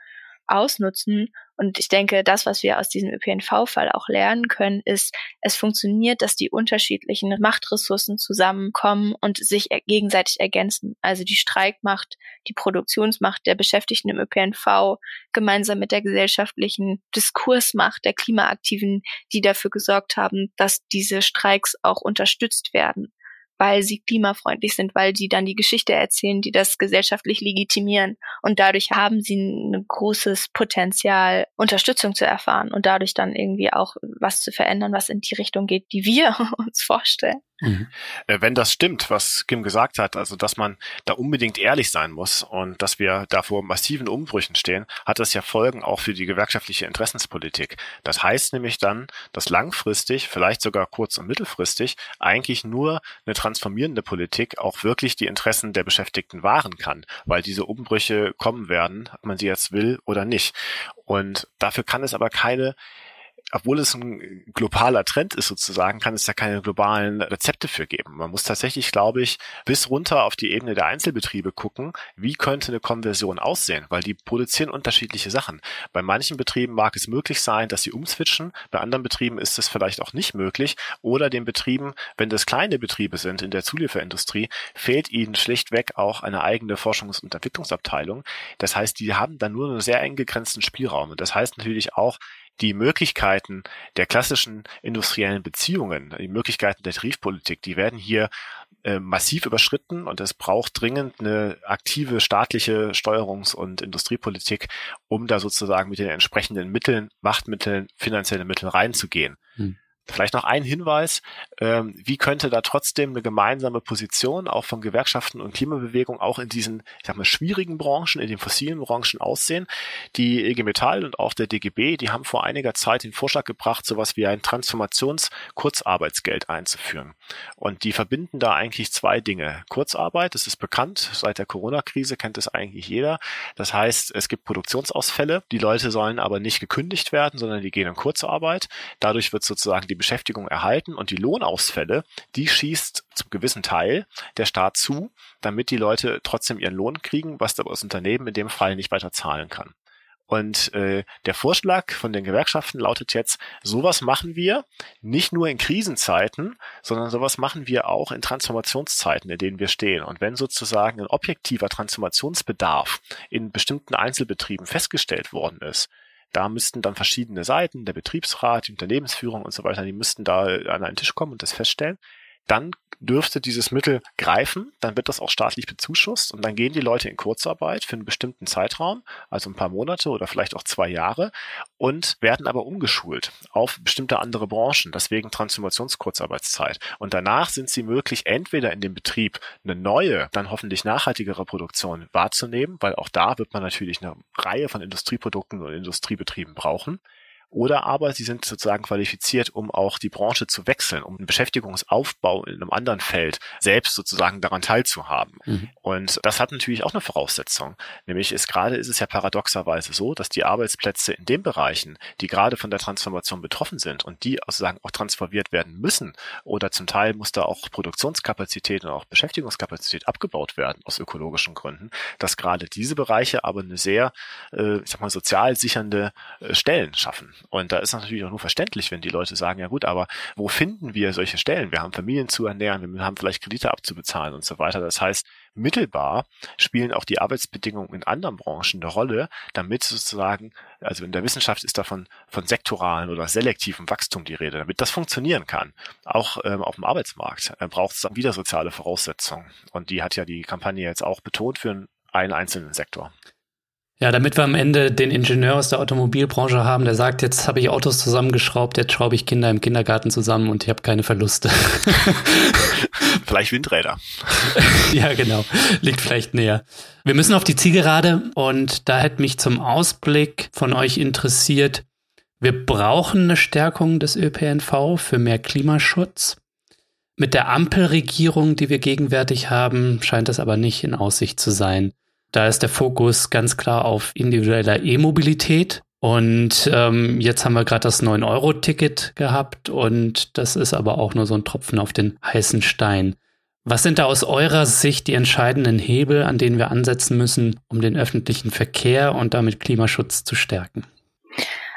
ausnutzen. Und ich denke, das, was wir aus diesem ÖPNV-Fall auch lernen können, ist, es funktioniert, dass die unterschiedlichen Machtressourcen zusammenkommen und sich gegenseitig ergänzen. Also die Streikmacht, die Produktionsmacht der Beschäftigten im ÖPNV gemeinsam mit der gesellschaftlichen Diskursmacht der Klimaaktiven, die dafür gesorgt haben, dass diese Streiks auch unterstützt werden weil sie klimafreundlich sind, weil sie dann die Geschichte erzählen, die das gesellschaftlich legitimieren. Und dadurch haben sie ein großes Potenzial, Unterstützung zu erfahren und dadurch dann irgendwie auch was zu verändern, was in die Richtung geht, die wir uns vorstellen. Mhm. Äh, wenn das stimmt, was Kim gesagt hat, also dass man da unbedingt ehrlich sein muss und dass wir da vor massiven Umbrüchen stehen, hat das ja Folgen auch für die gewerkschaftliche Interessenspolitik. Das heißt nämlich dann, dass langfristig, vielleicht sogar kurz- und mittelfristig, eigentlich nur eine transformierende Politik auch wirklich die Interessen der Beschäftigten wahren kann, weil diese Umbrüche kommen werden, ob man sie jetzt will oder nicht. Und dafür kann es aber keine obwohl es ein globaler Trend ist sozusagen, kann es da keine globalen Rezepte für geben. Man muss tatsächlich, glaube ich, bis runter auf die Ebene der Einzelbetriebe gucken, wie könnte eine Konversion aussehen, weil die produzieren unterschiedliche Sachen. Bei manchen Betrieben mag es möglich sein, dass sie umswitchen, bei anderen Betrieben ist es vielleicht auch nicht möglich oder den Betrieben, wenn das kleine Betriebe sind in der Zulieferindustrie, fehlt ihnen schlichtweg auch eine eigene Forschungs- und Entwicklungsabteilung. Das heißt, die haben dann nur einen sehr eng gegrenzten Spielraum. Und das heißt natürlich auch, die Möglichkeiten der klassischen industriellen Beziehungen, die Möglichkeiten der Tarifpolitik, die werden hier äh, massiv überschritten und es braucht dringend eine aktive staatliche Steuerungs- und Industriepolitik, um da sozusagen mit den entsprechenden Mitteln, Machtmitteln, finanziellen Mitteln reinzugehen. Hm. Vielleicht noch ein Hinweis, ähm, wie könnte da trotzdem eine gemeinsame Position auch von Gewerkschaften und Klimabewegung auch in diesen, ich sag mal, schwierigen Branchen, in den fossilen Branchen aussehen? Die EG Metall und auch der DGB, die haben vor einiger Zeit den Vorschlag gebracht, sowas wie ein Transformations-Kurzarbeitsgeld einzuführen. Und die verbinden da eigentlich zwei Dinge. Kurzarbeit, das ist bekannt, seit der Corona-Krise kennt es eigentlich jeder. Das heißt, es gibt Produktionsausfälle, die Leute sollen aber nicht gekündigt werden, sondern die gehen in Kurzarbeit. Dadurch wird sozusagen die Beschäftigung erhalten und die Lohnausfälle, die schießt zum gewissen Teil der Staat zu, damit die Leute trotzdem ihren Lohn kriegen, was das Unternehmen in dem Fall nicht weiter zahlen kann. Und äh, der Vorschlag von den Gewerkschaften lautet jetzt, sowas machen wir nicht nur in Krisenzeiten, sondern sowas machen wir auch in Transformationszeiten, in denen wir stehen. Und wenn sozusagen ein objektiver Transformationsbedarf in bestimmten Einzelbetrieben festgestellt worden ist, da müssten dann verschiedene Seiten, der Betriebsrat, die Unternehmensführung und so weiter, die müssten da an einen Tisch kommen und das feststellen dann dürfte dieses Mittel greifen, dann wird das auch staatlich bezuschusst und dann gehen die Leute in Kurzarbeit für einen bestimmten Zeitraum, also ein paar Monate oder vielleicht auch zwei Jahre und werden aber umgeschult auf bestimmte andere Branchen, deswegen Transformationskurzarbeitszeit. Und danach sind sie möglich, entweder in dem Betrieb eine neue, dann hoffentlich nachhaltigere Produktion wahrzunehmen, weil auch da wird man natürlich eine Reihe von Industrieprodukten und Industriebetrieben brauchen oder aber sie sind sozusagen qualifiziert, um auch die Branche zu wechseln, um einen Beschäftigungsaufbau in einem anderen Feld selbst sozusagen daran teilzuhaben. Mhm. Und das hat natürlich auch eine Voraussetzung. Nämlich ist gerade ist es ja paradoxerweise so, dass die Arbeitsplätze in den Bereichen, die gerade von der Transformation betroffen sind und die sozusagen auch transformiert werden müssen oder zum Teil muss da auch Produktionskapazität und auch Beschäftigungskapazität abgebaut werden aus ökologischen Gründen, dass gerade diese Bereiche aber eine sehr, äh, ich sag mal, sozial sichernde äh, Stellen schaffen. Und da ist natürlich auch nur verständlich, wenn die Leute sagen, ja gut, aber wo finden wir solche Stellen? Wir haben Familien zu ernähren, wir haben vielleicht Kredite abzubezahlen und so weiter. Das heißt, mittelbar spielen auch die Arbeitsbedingungen in anderen Branchen eine Rolle, damit sozusagen, also in der Wissenschaft ist davon von sektoralen oder selektivem Wachstum die Rede, damit das funktionieren kann. Auch ähm, auf dem Arbeitsmarkt äh, braucht es dann wieder soziale Voraussetzungen. Und die hat ja die Kampagne jetzt auch betont für einen einzelnen Sektor. Ja, damit wir am Ende den Ingenieur aus der Automobilbranche haben, der sagt, jetzt habe ich Autos zusammengeschraubt, jetzt schraube ich Kinder im Kindergarten zusammen und ich habe keine Verluste. vielleicht Windräder. ja, genau. Liegt vielleicht näher. Wir müssen auf die Zielgerade und da hätte mich zum Ausblick von euch interessiert, wir brauchen eine Stärkung des ÖPNV für mehr Klimaschutz. Mit der Ampelregierung, die wir gegenwärtig haben, scheint das aber nicht in Aussicht zu sein. Da ist der Fokus ganz klar auf individueller E-Mobilität. Und ähm, jetzt haben wir gerade das 9-Euro-Ticket gehabt und das ist aber auch nur so ein Tropfen auf den heißen Stein. Was sind da aus eurer Sicht die entscheidenden Hebel, an denen wir ansetzen müssen, um den öffentlichen Verkehr und damit Klimaschutz zu stärken?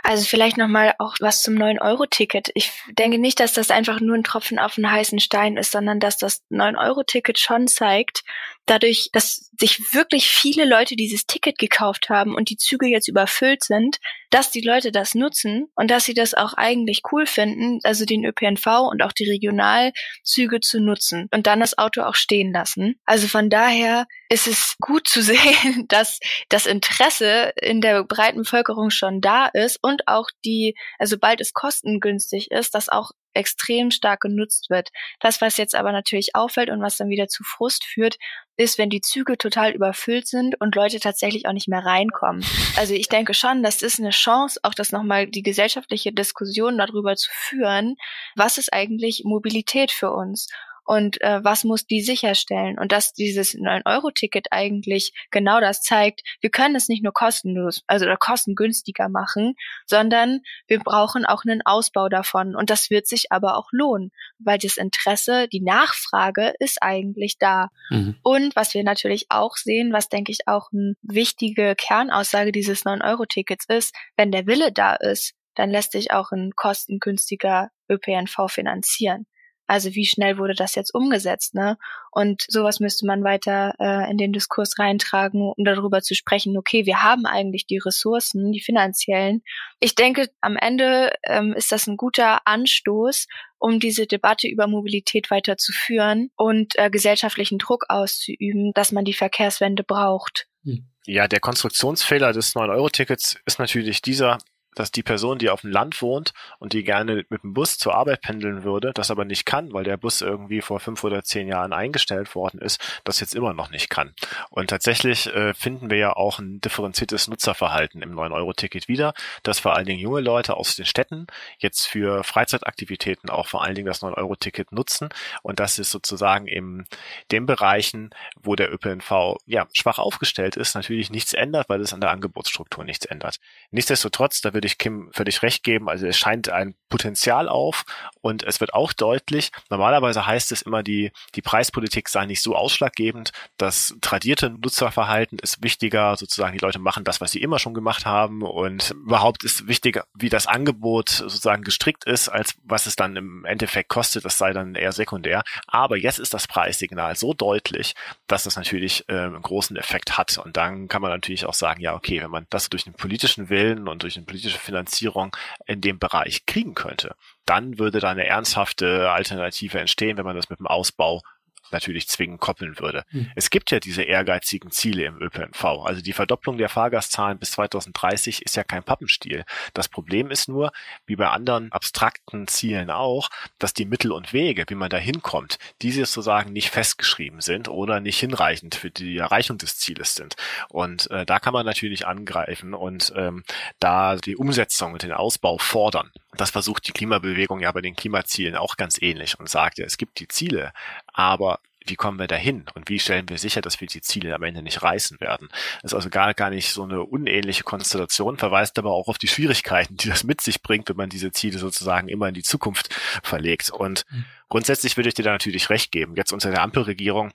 Also vielleicht nochmal auch was zum 9-Euro-Ticket. Ich denke nicht, dass das einfach nur ein Tropfen auf den heißen Stein ist, sondern dass das 9-Euro-Ticket schon zeigt, dadurch, dass sich wirklich viele Leute dieses Ticket gekauft haben und die Züge jetzt überfüllt sind, dass die Leute das nutzen und dass sie das auch eigentlich cool finden, also den ÖPNV und auch die Regionalzüge zu nutzen und dann das Auto auch stehen lassen. Also von daher ist es gut zu sehen, dass das Interesse in der breiten Bevölkerung schon da ist und auch die, also sobald es kostengünstig ist, dass auch extrem stark genutzt wird. Das, was jetzt aber natürlich auffällt und was dann wieder zu Frust führt, ist, wenn die Züge total überfüllt sind und Leute tatsächlich auch nicht mehr reinkommen. Also ich denke schon, das ist eine Chance, auch das nochmal die gesellschaftliche Diskussion darüber zu führen, was ist eigentlich Mobilität für uns? Und äh, was muss die sicherstellen? Und dass dieses 9-Euro-Ticket eigentlich genau das zeigt, wir können es nicht nur kostenlos, also oder kostengünstiger machen, sondern wir brauchen auch einen Ausbau davon. Und das wird sich aber auch lohnen, weil das Interesse, die Nachfrage ist eigentlich da. Mhm. Und was wir natürlich auch sehen, was denke ich auch eine wichtige Kernaussage dieses 9-Euro-Tickets ist, wenn der Wille da ist, dann lässt sich auch ein kostengünstiger ÖPNV finanzieren. Also wie schnell wurde das jetzt umgesetzt, ne? Und sowas müsste man weiter äh, in den Diskurs reintragen, um darüber zu sprechen, okay, wir haben eigentlich die Ressourcen, die finanziellen. Ich denke, am Ende ähm, ist das ein guter Anstoß, um diese Debatte über Mobilität weiter zu führen und äh, gesellschaftlichen Druck auszuüben, dass man die Verkehrswende braucht. Hm. Ja, der Konstruktionsfehler des 9-Euro-Tickets ist natürlich dieser, dass die Person, die auf dem Land wohnt und die gerne mit dem Bus zur Arbeit pendeln würde, das aber nicht kann, weil der Bus irgendwie vor fünf oder zehn Jahren eingestellt worden ist, das jetzt immer noch nicht kann. Und tatsächlich äh, finden wir ja auch ein differenziertes Nutzerverhalten im 9-Euro-Ticket wieder, dass vor allen Dingen junge Leute aus den Städten jetzt für Freizeitaktivitäten auch vor allen Dingen das 9-Euro-Ticket nutzen. Und das ist sozusagen in den Bereichen, wo der ÖPNV ja schwach aufgestellt ist, natürlich nichts ändert, weil es an der Angebotsstruktur nichts ändert. Nichtsdestotrotz, da würde ich Kim völlig recht geben. Also es scheint ein Potenzial auf und es wird auch deutlich. Normalerweise heißt es immer, die, die Preispolitik sei nicht so ausschlaggebend. Das tradierte Nutzerverhalten ist wichtiger. Sozusagen die Leute machen das, was sie immer schon gemacht haben und überhaupt ist wichtiger, wie das Angebot sozusagen gestrickt ist, als was es dann im Endeffekt kostet. Das sei dann eher sekundär. Aber jetzt ist das Preissignal so deutlich, dass das natürlich äh, einen großen Effekt hat. Und dann kann man natürlich auch sagen, ja, okay, wenn man das durch den politischen Willen und durch den politischen politische Finanzierung in dem Bereich kriegen könnte, dann würde da eine ernsthafte Alternative entstehen, wenn man das mit dem Ausbau natürlich zwingend koppeln würde. Mhm. Es gibt ja diese ehrgeizigen Ziele im ÖPNV. Also die Verdopplung der Fahrgastzahlen bis 2030 ist ja kein Pappenstiel. Das Problem ist nur, wie bei anderen abstrakten Zielen auch, dass die Mittel und Wege, wie man da hinkommt, diese sozusagen nicht festgeschrieben sind oder nicht hinreichend für die Erreichung des Zieles sind. Und äh, da kann man natürlich angreifen und ähm, da die Umsetzung und den Ausbau fordern. Das versucht die Klimabewegung ja bei den Klimazielen auch ganz ähnlich und sagt ja, es gibt die Ziele, aber wie kommen wir dahin und wie stellen wir sicher, dass wir die Ziele am Ende nicht reißen werden. Das ist also gar, gar nicht so eine unähnliche Konstellation, verweist aber auch auf die Schwierigkeiten, die das mit sich bringt, wenn man diese Ziele sozusagen immer in die Zukunft verlegt. Und mhm. Grundsätzlich würde ich dir da natürlich recht geben. Jetzt unter der Ampelregierung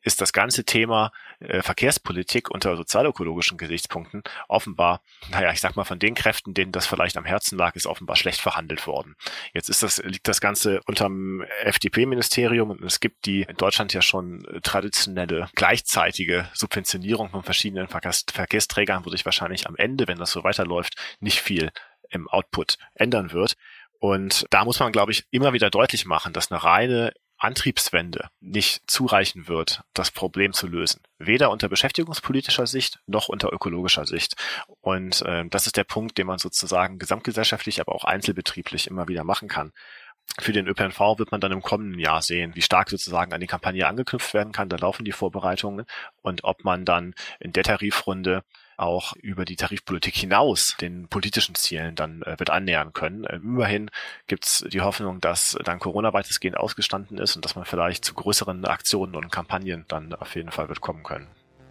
ist das ganze Thema äh, Verkehrspolitik unter sozialökologischen Gesichtspunkten offenbar, naja, ich sag mal, von den Kräften, denen das vielleicht am Herzen lag, ist offenbar schlecht verhandelt worden. Jetzt ist das, liegt das Ganze unterm FDP-Ministerium und es gibt die in Deutschland ja schon traditionelle gleichzeitige Subventionierung von verschiedenen Verkehrs Verkehrsträgern, wo sich wahrscheinlich am Ende, wenn das so weiterläuft, nicht viel im Output ändern wird. Und da muss man, glaube ich, immer wieder deutlich machen, dass eine reine Antriebswende nicht zureichen wird, das Problem zu lösen. Weder unter beschäftigungspolitischer Sicht noch unter ökologischer Sicht. Und äh, das ist der Punkt, den man sozusagen gesamtgesellschaftlich, aber auch einzelbetrieblich immer wieder machen kann. Für den ÖPNV wird man dann im kommenden Jahr sehen, wie stark sozusagen an die Kampagne angeknüpft werden kann. Da laufen die Vorbereitungen und ob man dann in der Tarifrunde auch über die Tarifpolitik hinaus den politischen Zielen dann äh, wird annähern können. Äh, immerhin gibt es die Hoffnung, dass dann Corona weitestgehend ausgestanden ist und dass man vielleicht zu größeren Aktionen und Kampagnen dann auf jeden Fall wird kommen können.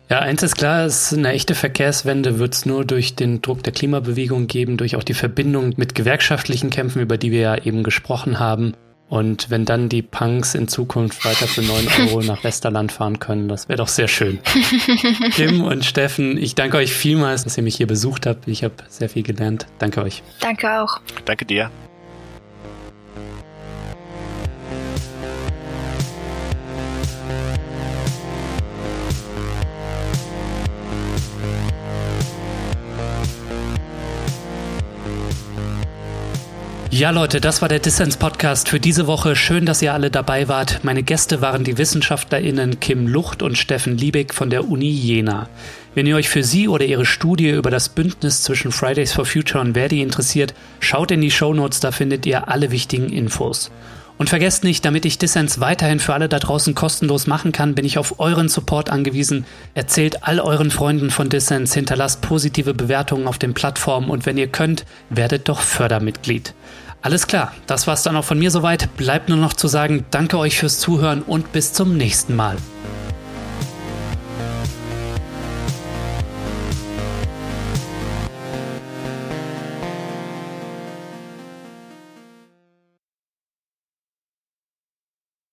Ja, eins ist klar, es eine echte Verkehrswende wird es nur durch den Druck der Klimabewegung geben, durch auch die Verbindung mit gewerkschaftlichen Kämpfen, über die wir ja eben gesprochen haben. Und wenn dann die Punks in Zukunft weiter für 9 Euro nach Westerland fahren können, das wäre doch sehr schön. Kim und Steffen, ich danke euch vielmals, dass ihr mich hier besucht habt. Ich habe sehr viel gelernt. Danke euch. Danke auch. Danke dir. Ja, Leute, das war der Dissens Podcast für diese Woche. Schön, dass ihr alle dabei wart. Meine Gäste waren die WissenschaftlerInnen Kim Lucht und Steffen Liebig von der Uni Jena. Wenn ihr euch für sie oder ihre Studie über das Bündnis zwischen Fridays for Future und Verdi interessiert, schaut in die Show Notes, da findet ihr alle wichtigen Infos. Und vergesst nicht, damit ich Dissens weiterhin für alle da draußen kostenlos machen kann, bin ich auf euren Support angewiesen. Erzählt all euren Freunden von Dissens, hinterlasst positive Bewertungen auf den Plattformen und wenn ihr könnt, werdet doch Fördermitglied. Alles klar, das war's dann auch von mir soweit. Bleibt nur noch zu sagen, danke euch fürs Zuhören und bis zum nächsten Mal.